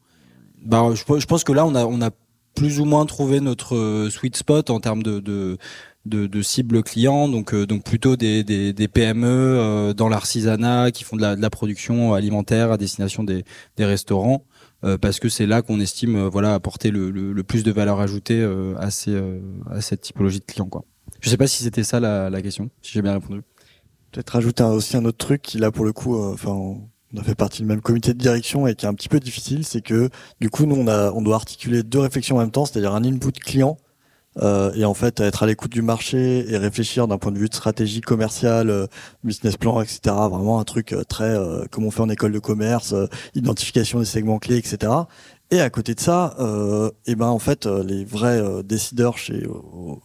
Bah, je, je pense que là, on a, on a plus ou moins trouvé notre euh, sweet spot en termes de, de, de, de cible client, donc, euh, donc plutôt des, des, des PME euh, dans l'artisanat qui font de la, de la production alimentaire à destination des, des restaurants, euh, parce que c'est là qu'on estime euh, voilà apporter le, le, le plus de valeur ajoutée euh, à, ces, euh, à cette typologie de clients. Quoi. Je sais pas si c'était ça la, la question, si j'ai bien répondu. Peut-être rajouter aussi un autre truc qui là pour le coup, enfin, on a fait partie du même comité de direction et qui est un petit peu difficile, c'est que du coup nous on a, on doit articuler deux réflexions en même temps, c'est-à-dire un input client euh, et en fait être à l'écoute du marché et réfléchir d'un point de vue de stratégie commerciale, euh, business plan, etc. Vraiment un truc euh, très euh, comme on fait en école de commerce, euh, identification des segments clés, etc. Et à côté de ça, euh, et ben en fait les vrais décideurs chez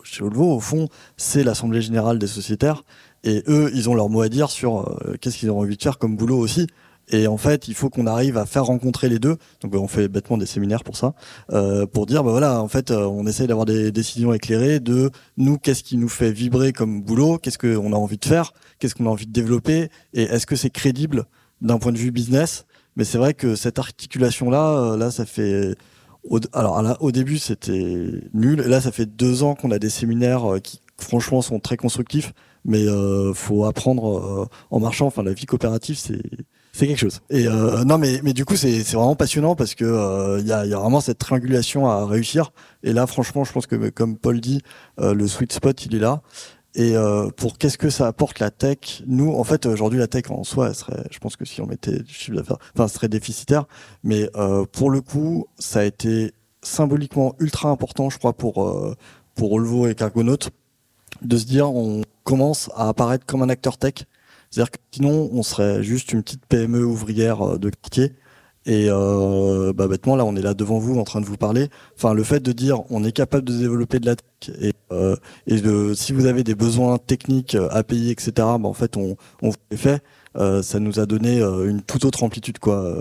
chez Olvo au fond c'est l'assemblée générale des sociétaires et eux ils ont leur mot à dire sur qu'est-ce qu'ils ont envie de faire comme boulot aussi. Et en fait, il faut qu'on arrive à faire rencontrer les deux. Donc, bah, on fait bêtement des séminaires pour ça, euh, pour dire, bah voilà, en fait, euh, on essaye d'avoir des décisions éclairées de nous, qu'est-ce qui nous fait vibrer comme boulot, qu'est-ce qu'on a envie de faire, qu'est-ce qu'on a envie de développer, et est-ce que c'est crédible d'un point de vue business. Mais c'est vrai que cette articulation-là, euh, là, ça fait. Alors là, au début, c'était nul. Là, ça fait deux ans qu'on a des séminaires euh, qui franchement, sont très constructifs, mais euh, faut apprendre euh, en marchant. Enfin, la vie coopérative, c'est c'est quelque chose. Et euh, non, mais mais du coup, c'est c'est vraiment passionnant parce que il y a y a vraiment cette triangulation à réussir. Et là, franchement, je pense que comme Paul dit, le sweet spot, il est là. Et pour qu'est-ce que ça apporte la tech? Nous, en fait, aujourd'hui, la tech en soi, elle serait, je pense que si on mettait du chiffre d'affaires, enfin, serait déficitaire. Mais pour le coup, ça a été symboliquement ultra important, je crois, pour pour Olvo et Cargonaut, de se dire on commence à apparaître comme un acteur tech. C'est-à-dire que sinon, on serait juste une petite PME ouvrière euh, de quartier. Et euh, bah, bêtement, là, on est là devant vous en train de vous parler. Enfin, le fait de dire on est capable de développer de la tech et, euh, et de, si vous avez des besoins techniques euh, payer, etc., bah, en fait, on, on vous les fait. Euh, ça nous a donné euh, une toute autre amplitude, quoi.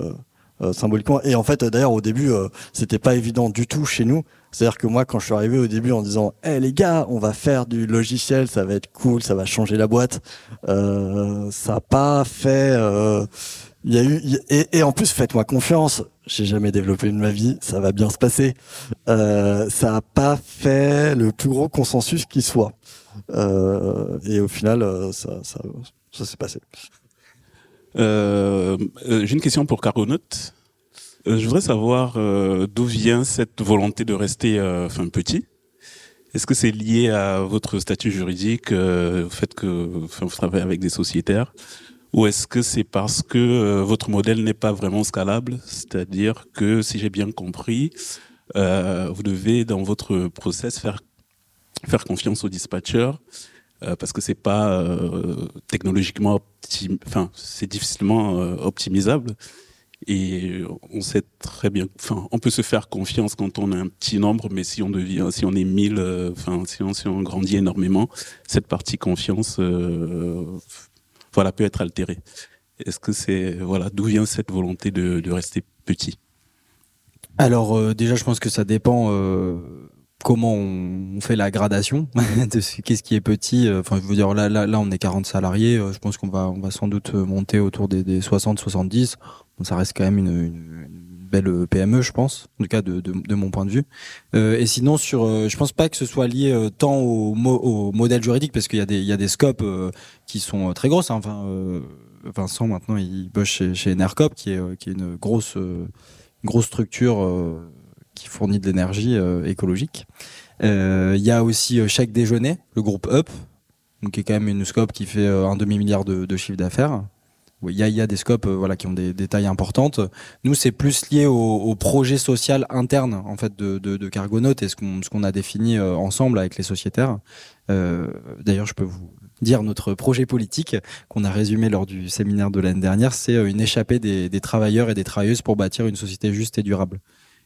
Symboliquement. Et en fait, d'ailleurs, au début, c'était pas évident du tout chez nous. C'est-à-dire que moi, quand je suis arrivé au début en disant, hé les gars, on va faire du logiciel, ça va être cool, ça va changer la boîte, euh, ça a pas fait. Il y a eu et, en plus, faites-moi confiance. J'ai jamais développé de ma vie, ça va bien se passer. ça a pas fait le plus gros consensus qui soit. et au final, ça, ça, ça s'est passé. Euh, euh, J'ai une question pour Cargonaut. Euh, je voudrais savoir euh, d'où vient cette volonté de rester enfin petit? Est-ce que c'est lié à votre statut juridique, au fait que vous travaillez avec des sociétaires, ou est-ce que c'est parce que votre modèle n'est pas vraiment scalable, c'est-à-dire que si j'ai bien compris, vous devez dans votre process faire faire confiance aux dispatchers euh, parce que c'est pas euh, technologiquement enfin c'est difficilement euh, optimisable et on sait très bien enfin on peut se faire confiance quand on a un petit nombre mais si on devient si on est mille enfin si, on, grandit énormément cette partie confiance voilà peut être altérée. Est-ce que c'est voilà d'où vient cette volonté de, rester petit? Alors déjà je pense que ça dépend comment on fait la gradation de qu'est-ce qui est petit. Euh, enfin je veux dire là on est 40 salariés. Euh, je pense qu'on va on va sans doute monter autour des, des 60 70 ça reste quand même une, belle PME je pense en tout cas de, mon point de vue euh, et sinon sur euh, je pense pas que ce soit lié euh, tant au, modèle juridique parce qu'il y a des scopes qui sont très grosses hein. enfin Vincent maintenant il bosse chez, chez Enercop qui est une grosse grosse structure qui fournit de l'énergie euh, écologique. Euh, il y a aussi euh, chaque déjeuner, le groupe Up, qui est quand même une scope qui fait un demi milliard de, de chiffre d'affaires. Il y, a, y a des scopes voilà qui ont des, tailles importantes. Nous, c'est plus lié au, au, projet social interne en fait de, de, Cargonaut et ce qu'on qu'on a défini ensemble avec les sociétaires. Euh, D'ailleurs, je peux vous dire notre projet politique qu'on a résumé lors du séminaire de l'année dernière, c'est une échappée des, travailleurs et des travailleuses pour bâtir une société juste et durable.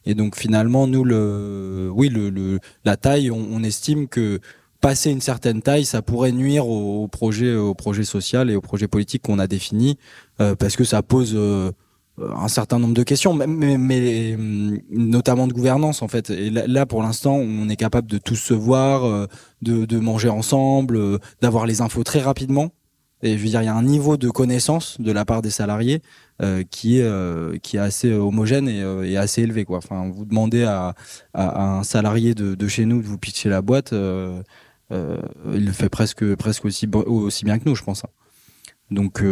Et donc finalement, nous, le, oui, le, la taille, on, estime que passer une certaine taille, ça pourrait nuire au, projet, au projet social et au projet politique qu'on a défini, euh, parce que ça pose euh, un certain nombre de questions, mais, mais, notamment de gouvernance en fait. Et là, pour l'instant, on est capable de tous se voir, euh, de, manger ensemble, euh, d'avoir les infos très rapidement. Et je veux dire, il y a un niveau de connaissance de la part des salariés euh, qui est euh, qui est assez homogène et, euh, assez élevé quoi. Enfin, vous demandez à, un salarié de, de, chez nous de vous pitcher la boîte, euh, euh, il le fait presque presque aussi bien que nous, je pense. Hein. Donc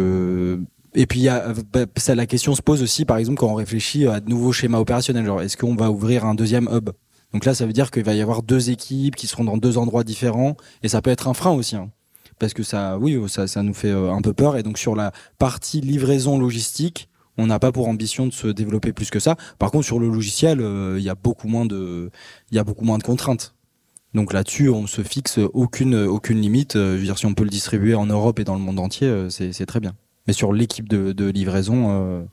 et puis bah, la question se pose aussi par exemple quand on réfléchit à de nouveaux schémas opérationnels. Genre, est-ce qu'on va ouvrir un deuxième hub? Donc là, ça veut dire qu'il va y avoir deux équipes qui seront dans deux endroits différents et ça peut être un frein aussi. Hein parce que ça, oui, ça, nous fait euh, un peu peur. Et donc sur la partie livraison logistique, on n'a pas pour ambition de se développer plus que ça. Par contre, sur le logiciel, euh, il y a beaucoup moins de, il y a beaucoup moins de contraintes. Donc là-dessus, on se fixe aucune aucune limite. Euh, je veux dire, si on peut le distribuer en Europe et dans le monde entier, c'est très bien. Mais sur l'équipe de, livraison,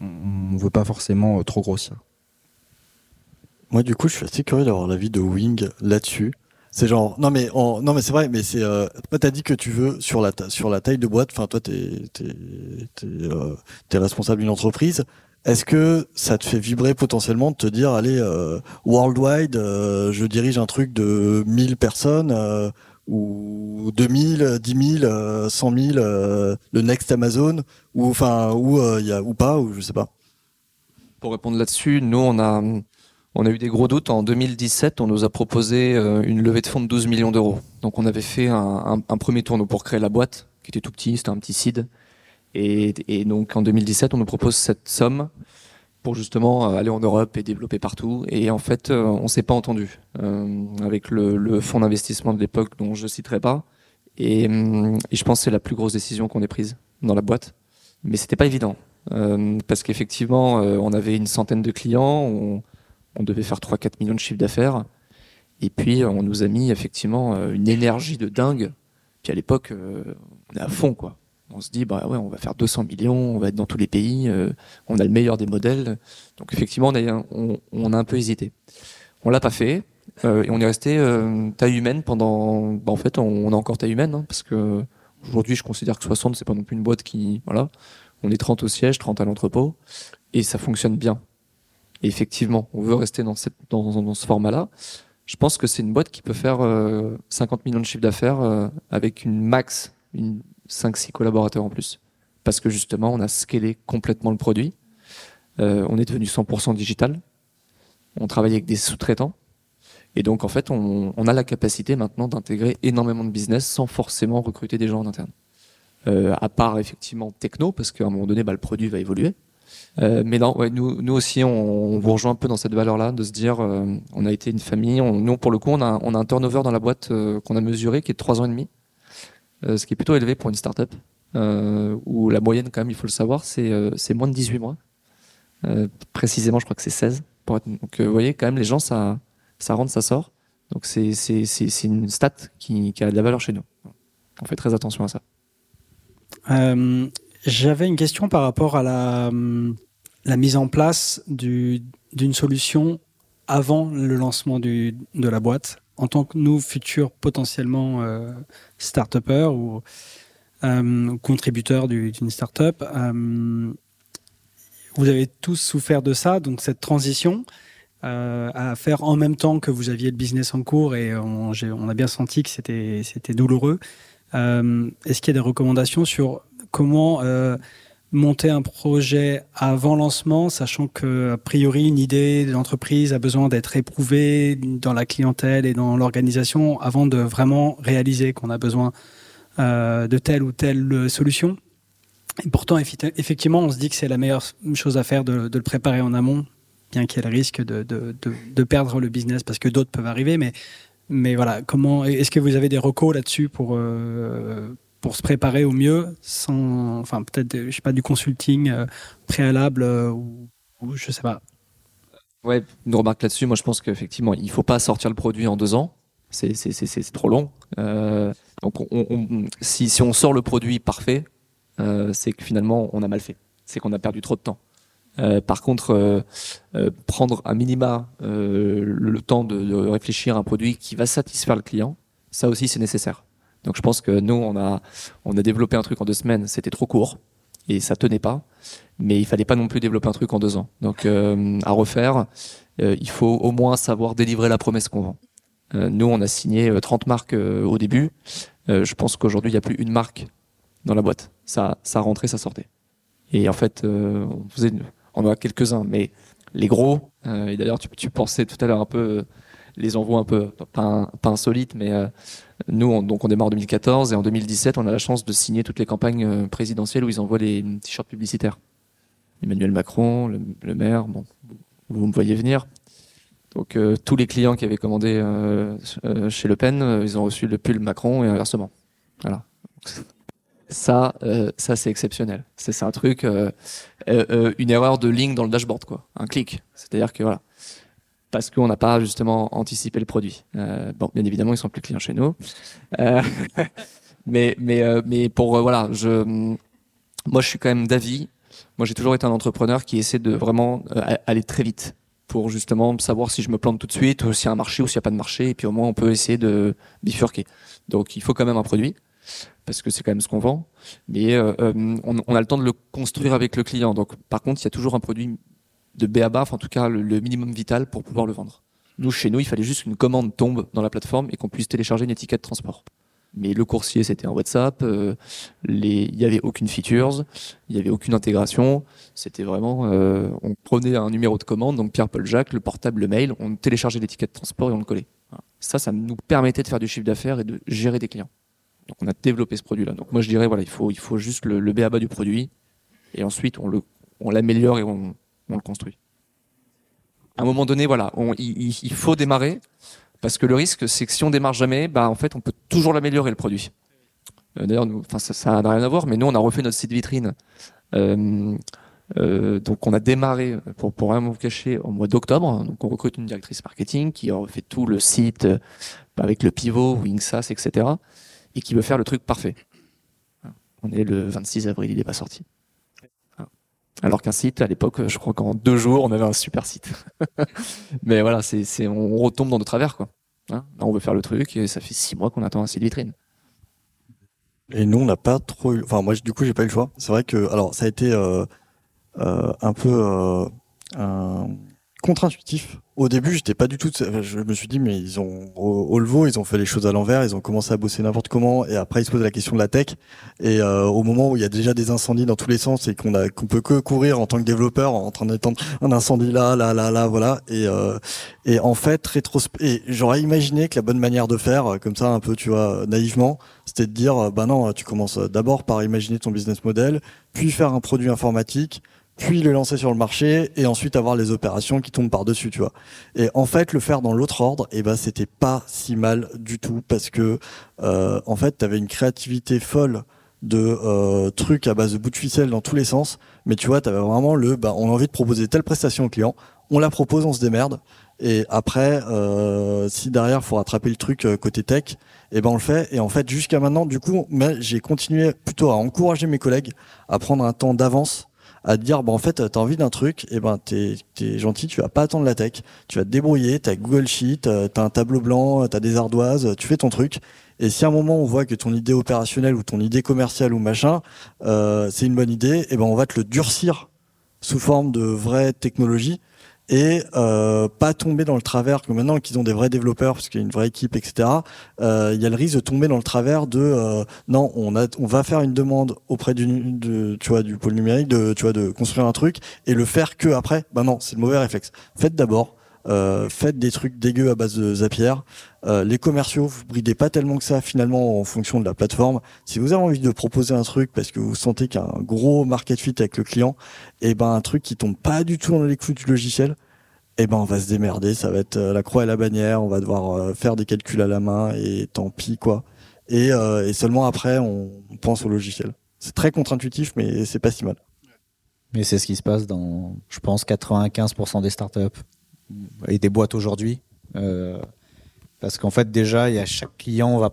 on ne veut pas forcément trop grossir. Moi, du coup, je suis assez curieux d'avoir l'avis de Wing là-dessus. C'est genre non mais non mais c'est vrai mais c'est euh, toi t'as dit que tu veux sur la sur la taille de boîte enfin toi t'es euh, t'es responsable d'une entreprise est-ce que ça te fait vibrer potentiellement de te dire allez euh, worldwide euh, je dirige un truc de 1000 personnes euh, ou 2000 10 000 100 000 le next Amazon ou enfin ou il y a ou pas ou je sais pas pour répondre là-dessus nous on a On a eu des gros doutes. En 2017, on nous a proposé euh, une levée de fonds de 12 millions d'euros. Donc on avait fait un, un, premier tournoi pour créer la boîte, qui était tout petit, c'était un petit seed. Et, et, donc en 2017, on nous propose cette somme pour justement euh, aller en Europe et développer partout. Et en fait, euh, on s'est pas entendu euh, avec le, le fonds d'investissement de l'époque, dont je citerai pas. Et, hum, et, je pense que c'est la plus grosse décision qu'on ait prise dans la boîte. Mais c'était pas évident euh, parce qu'effectivement, euh, on avait une centaine de clients, on, on devait faire 3-4 millions de chiffres d'affaires. Et puis, on nous a mis effectivement une énergie de dingue. Puis à l'époque, on est à fond, quoi on se dit bah ouais on va faire 200 millions on va être dans tous les pays euh, on a le meilleur des modèles. Donc effectivement on a, on, on a un peu hésité. On l'a pas fait euh, et on est resté euh, taille humaine pendant bah, en fait on, on, a encore taille humaine hein, parce que aujourd'hui je considère que 60 c'est pas non plus une boîte qui voilà. On est 30 au siège 30 à l'entrepôt et ça fonctionne bien. Et effectivement on veut rester dans, cette, dans, ce format là je pense que c'est une boîte qui peut faire 50 millions de chiffre d'affaires avec une max une 5-6 collaborateurs en plus. Parce que justement, on a scalé complètement le produit. Euh, on est devenu 100% digital. On travaille avec des sous-traitants. Et donc, en fait, on, a la capacité maintenant d'intégrer énormément de business sans forcément recruter des gens en interne. Euh, à part effectivement techno, parce qu'à un moment donné, bah, le produit va évoluer. Euh, mais non, nous, nous aussi, on, on, vous rejoint un peu dans cette valeur-là, de se dire, euh, on a été une famille. On, nous, pour le coup, on a, on a un turnover dans la boîte qu'on a mesuré qui est de 3 ans et demi. Euh, ce qui est plutôt élevé pour une startup, euh, où la moyenne, quand même, il faut le savoir, c'est euh, moins de 18 mois. précisément, je crois que c'est 16. Pour être... Donc, vous voyez, quand même, les gens, ça, ça rentre, ça sort. Donc, c'est une stat qui, a de la valeur chez nous. On fait très attention à ça. J'avais une question par rapport à la, mise en place d'une solution avant le lancement de la boîte en tant que nous, futurs potentiellement euh, ou euh, contributeurs d'une start-up, euh, vous avez tous souffert de ça, donc cette transition euh, à faire en même temps que vous aviez le business en cours et on, on a bien senti que c'était douloureux. Est-ce qu'il y a des recommandations sur comment monter un projet avant lancement, sachant que a priori une idée d'entreprise a besoin d'être éprouvée dans la clientèle et dans l'organisation avant de vraiment réaliser qu'on a besoin euh, de telle ou telle solution. Et pourtant, effectivement, on se dit que c'est la meilleure chose à faire de, le préparer en amont, bien qu'il y ait le risque de, perdre le business parce que d'autres peuvent arriver. Mais, mais voilà, comment est-ce que vous avez des recos là-dessus pour euh, pour se préparer au mieux, sans, enfin peut-être, je sais pas, du consulting euh, préalable euh, ou, je sais pas. Ouais, une remarque là-dessus. Moi, je pense qu'effectivement, il faut pas sortir le produit en deux ans. C'est trop long. Euh, donc, on, si, si on sort le produit parfait, c'est que finalement, on a mal fait. C'est qu'on a perdu trop de temps. Par contre, prendre un minima le temps de réfléchir à un produit qui va satisfaire le client, ça aussi, c'est nécessaire. Donc je pense que nous, on a, développé un truc en deux semaines, c'était trop court et ça tenait pas. Mais il fallait pas non plus développer un truc en deux ans. Donc euh, à refaire, euh, il faut au moins savoir délivrer la promesse qu'on vend. Euh, nous, on a signé 30 marques au début. Je pense qu'aujourd'hui, il n'y a plus une marque dans la boîte. Ça, ça rentrait, ça sortait. Et en fait, on faisait, en a quelques-uns, mais les gros. et d'ailleurs, tu, tu pensais tout à l'heure un peu les envois un peu pas, insolites, mais euh, nous, on, donc on démarre en 2014 et en 2017, on a la chance de signer toutes les campagnes euh, présidentielles où ils envoient les t-shirts publicitaires. Emmanuel Macron, le, maire, bon, vous me voyez venir. Donc euh, tous les clients qui avaient commandé chez Le Pen, ils ont reçu le pull Macron et inversement. Voilà. Ça, ça c'est exceptionnel. C'est un truc, une erreur de ligne dans le dashboard, quoi. Un clic. C'est-à-dire que voilà parce qu'on n'a pas justement anticipé le produit. Euh, bon, bien évidemment, ils sont plus clients chez nous, euh, mais mais euh, mais pour voilà, je moi je suis quand même d'avis. Moi, j'ai toujours été un entrepreneur qui essaie de vraiment aller très vite pour justement savoir si je me plante tout de suite, s'il y a un marché ou s'il n'y a pas de marché, et puis au moins on peut essayer de bifurquer. Donc il faut quand même un produit parce que c'est quand même ce qu'on vend, mais on, on a le temps de le construire avec le client. Donc par contre, il y a toujours un produit de B à bas, enfin, en tout cas le, minimum vital pour pouvoir le vendre. Nous, chez nous, il fallait juste qu'une commande tombe dans la plateforme et qu'on puisse télécharger une étiquette de transport. Mais le coursier, c'était un WhatsApp. euh, Il n'y avait aucune features, il n'y avait aucune intégration. C'était vraiment, euh, on prenait un numéro de commande, donc Pierre-Paul Jacques, le portable, le mail, on téléchargeait l'étiquette de transport et on le collait. Ça, ça nous permettait de faire du chiffre d'affaires et de gérer des clients. Donc on a développé ce produit-là. Donc moi je dirais voilà, il faut, il faut juste le, le BABA du produit et ensuite on le, on l'améliore et on, on le construit. À un moment donné, voilà, il, faut démarrer parce que le risque, c'est que si on démarre jamais, bah en fait, on peut toujours l'améliorer le produit. Euh, D'ailleurs, ça, n'a rien à voir, mais nous, on a refait notre site vitrine. Euh, euh, donc, on a démarré pour pour rien vous cacher au mois d'octobre. Donc, on recrute une directrice marketing qui a refait tout le site avec le pivot, Wingsas, etc. Et qui veut faire le truc parfait. On est le 26 avril, il n'est pas sorti. Alors qu'un site, à l'époque, je crois qu'en deux jours, on avait un super site. Mais voilà, c'est, on retombe dans nos travers, quoi. Hein? On veut faire le truc et ça fait six mois qu'on attend un site vitrine. Et nous, on n'a pas trop eu. Enfin, moi, du coup, j'ai pas eu le choix. C'est vrai que, alors, ça a été euh, euh, un peu euh, un contre-intuitif. Au début, j'étais pas du tout. Je me suis dit, mais ils ont au, au Levo, ils ont fait les choses à l'envers. Ils ont commencé à bosser n'importe comment. Et après, ils se posent la question de la tech. Et euh, au moment où il y a déjà des incendies dans tous les sens et qu'on a qu'on peut que courir en tant que développeur en train d'attendre un incendie là, là, là, là, voilà. Et euh, et en fait, rétrospe... et j'aurais imaginé que la bonne manière de faire, euh, comme ça, un peu, tu vois, naïvement, c'était de dire, euh, bah non, tu commences d'abord par imaginer ton business model, puis faire un produit informatique, puis le lancer sur le marché, et ensuite avoir les opérations qui tombent par-dessus, tu vois. Et en fait, le faire dans l'autre ordre, et ben, c'était pas si mal du tout, parce que, euh, en fait, t'avais une créativité folle de euh, trucs à base de bout de ficelle dans tous les sens, mais tu vois, t'avais vraiment le, bah, on a envie de proposer telle prestation au client, on la propose, on se démerde, et après, euh, si derrière faut rattraper le truc euh, côté tech, et ben on le fait. Et en fait, jusqu'à maintenant, du coup, j'ai continué plutôt à encourager mes collègues à prendre un temps d'avance, à dire, bon en fait, t'as envie d'un truc, et ben t'es es gentil, tu vas pas attendre la tech, tu vas te débrouiller, t'as Google Sheet, euh, t'as un tableau blanc, t'as des ardoises, tu fais ton truc. Et si à un moment on voit que ton idée opérationnelle ou ton idée commerciale ou machin, euh, c'est une bonne idée, et ben on va te le durcir sous forme de vraie technologie et euh, pas tomber dans le travers que maintenant qu'ils ont des vrais développeurs parce qu'il y a une vraie équipe etc euh, il y a le risque de tomber dans le travers de euh, non on va faire une demande auprès du de, tu du pôle numérique de tu de construire un truc et le faire que après. Ben non c'est le mauvais réflexe. Faites d'abord euh, faites des trucs dégueux à base de Zapier. Euh, les commerciaux, vous bridez pas tellement que ça finalement en fonction de la plateforme. Si vous avez envie de proposer un truc parce que vous sentez qu'il y a un gros market fit avec le client, et ben un truc qui tombe pas du tout dans les clous du logiciel, et ben on va se démerder. Ça va être euh, la croix et la bannière. On va devoir euh, faire des calculs à la main et tant pis quoi. Et, euh, et seulement après on pense au logiciel. C'est très contre-intuitif, mais c'est pas si mal. Mais c'est ce qui se passe dans, je pense, 95% des startups et des boîtes aujourd'hui. Euh, parce qu'en fait, déjà, y a chaque client va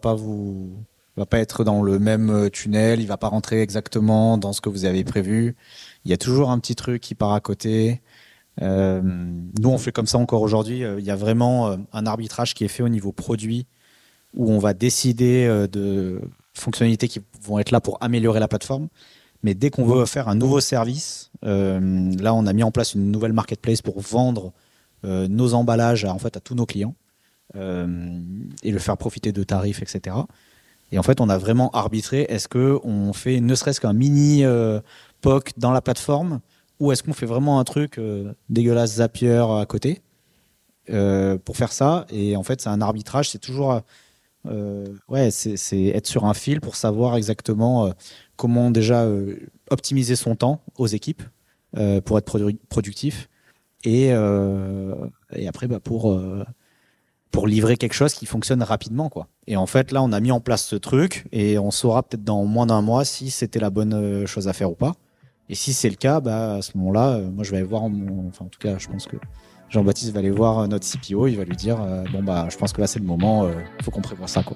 va pas être dans le même tunnel, il va pas rentrer exactement dans ce que vous avez prévu. Il y a toujours un petit truc qui part à côté. Euh, nous, on fait comme ça encore aujourd'hui. Euh, Il y a vraiment euh, un arbitrage qui est fait au niveau produit où on va décider euh, de fonctionnalités qui vont être là pour améliorer la plateforme. Mais dès qu'on veut faire un nouveau service, euh, là, on a mis en place une nouvelle marketplace pour vendre euh, nos emballages à, en fait, à tous nos clients euh, et le faire profiter de tarifs, etc. Et en fait, on a vraiment arbitré est-ce qu'on fait ne serait-ce qu'un mini euh, POC dans la plateforme ou est-ce qu'on fait vraiment un truc euh, dégueulasse Zapier à côté euh, pour faire ça Et en fait, c'est un arbitrage, c'est toujours. euh, ouais, c'est être sur un fil pour savoir exactement euh, comment déjà euh, optimiser son temps aux équipes euh, pour être produ- productif et, euh, et après bah, pour, euh, pour livrer quelque chose qui fonctionne rapidement. Quoi. Et en fait, là, on a mis en place ce truc et on saura peut-être dans moins d'un mois si c'était la bonne euh, chose à faire ou pas. Et si c'est le cas, bah, à ce moment-là, euh, moi, je vais aller voir, mon... enfin, en tout cas, je pense que Jean-Baptiste va aller voir euh, notre CPO, il va lui dire, euh, bon, bah, je pense que là, c'est le moment, il faut qu'on prévoie ça. Quoi.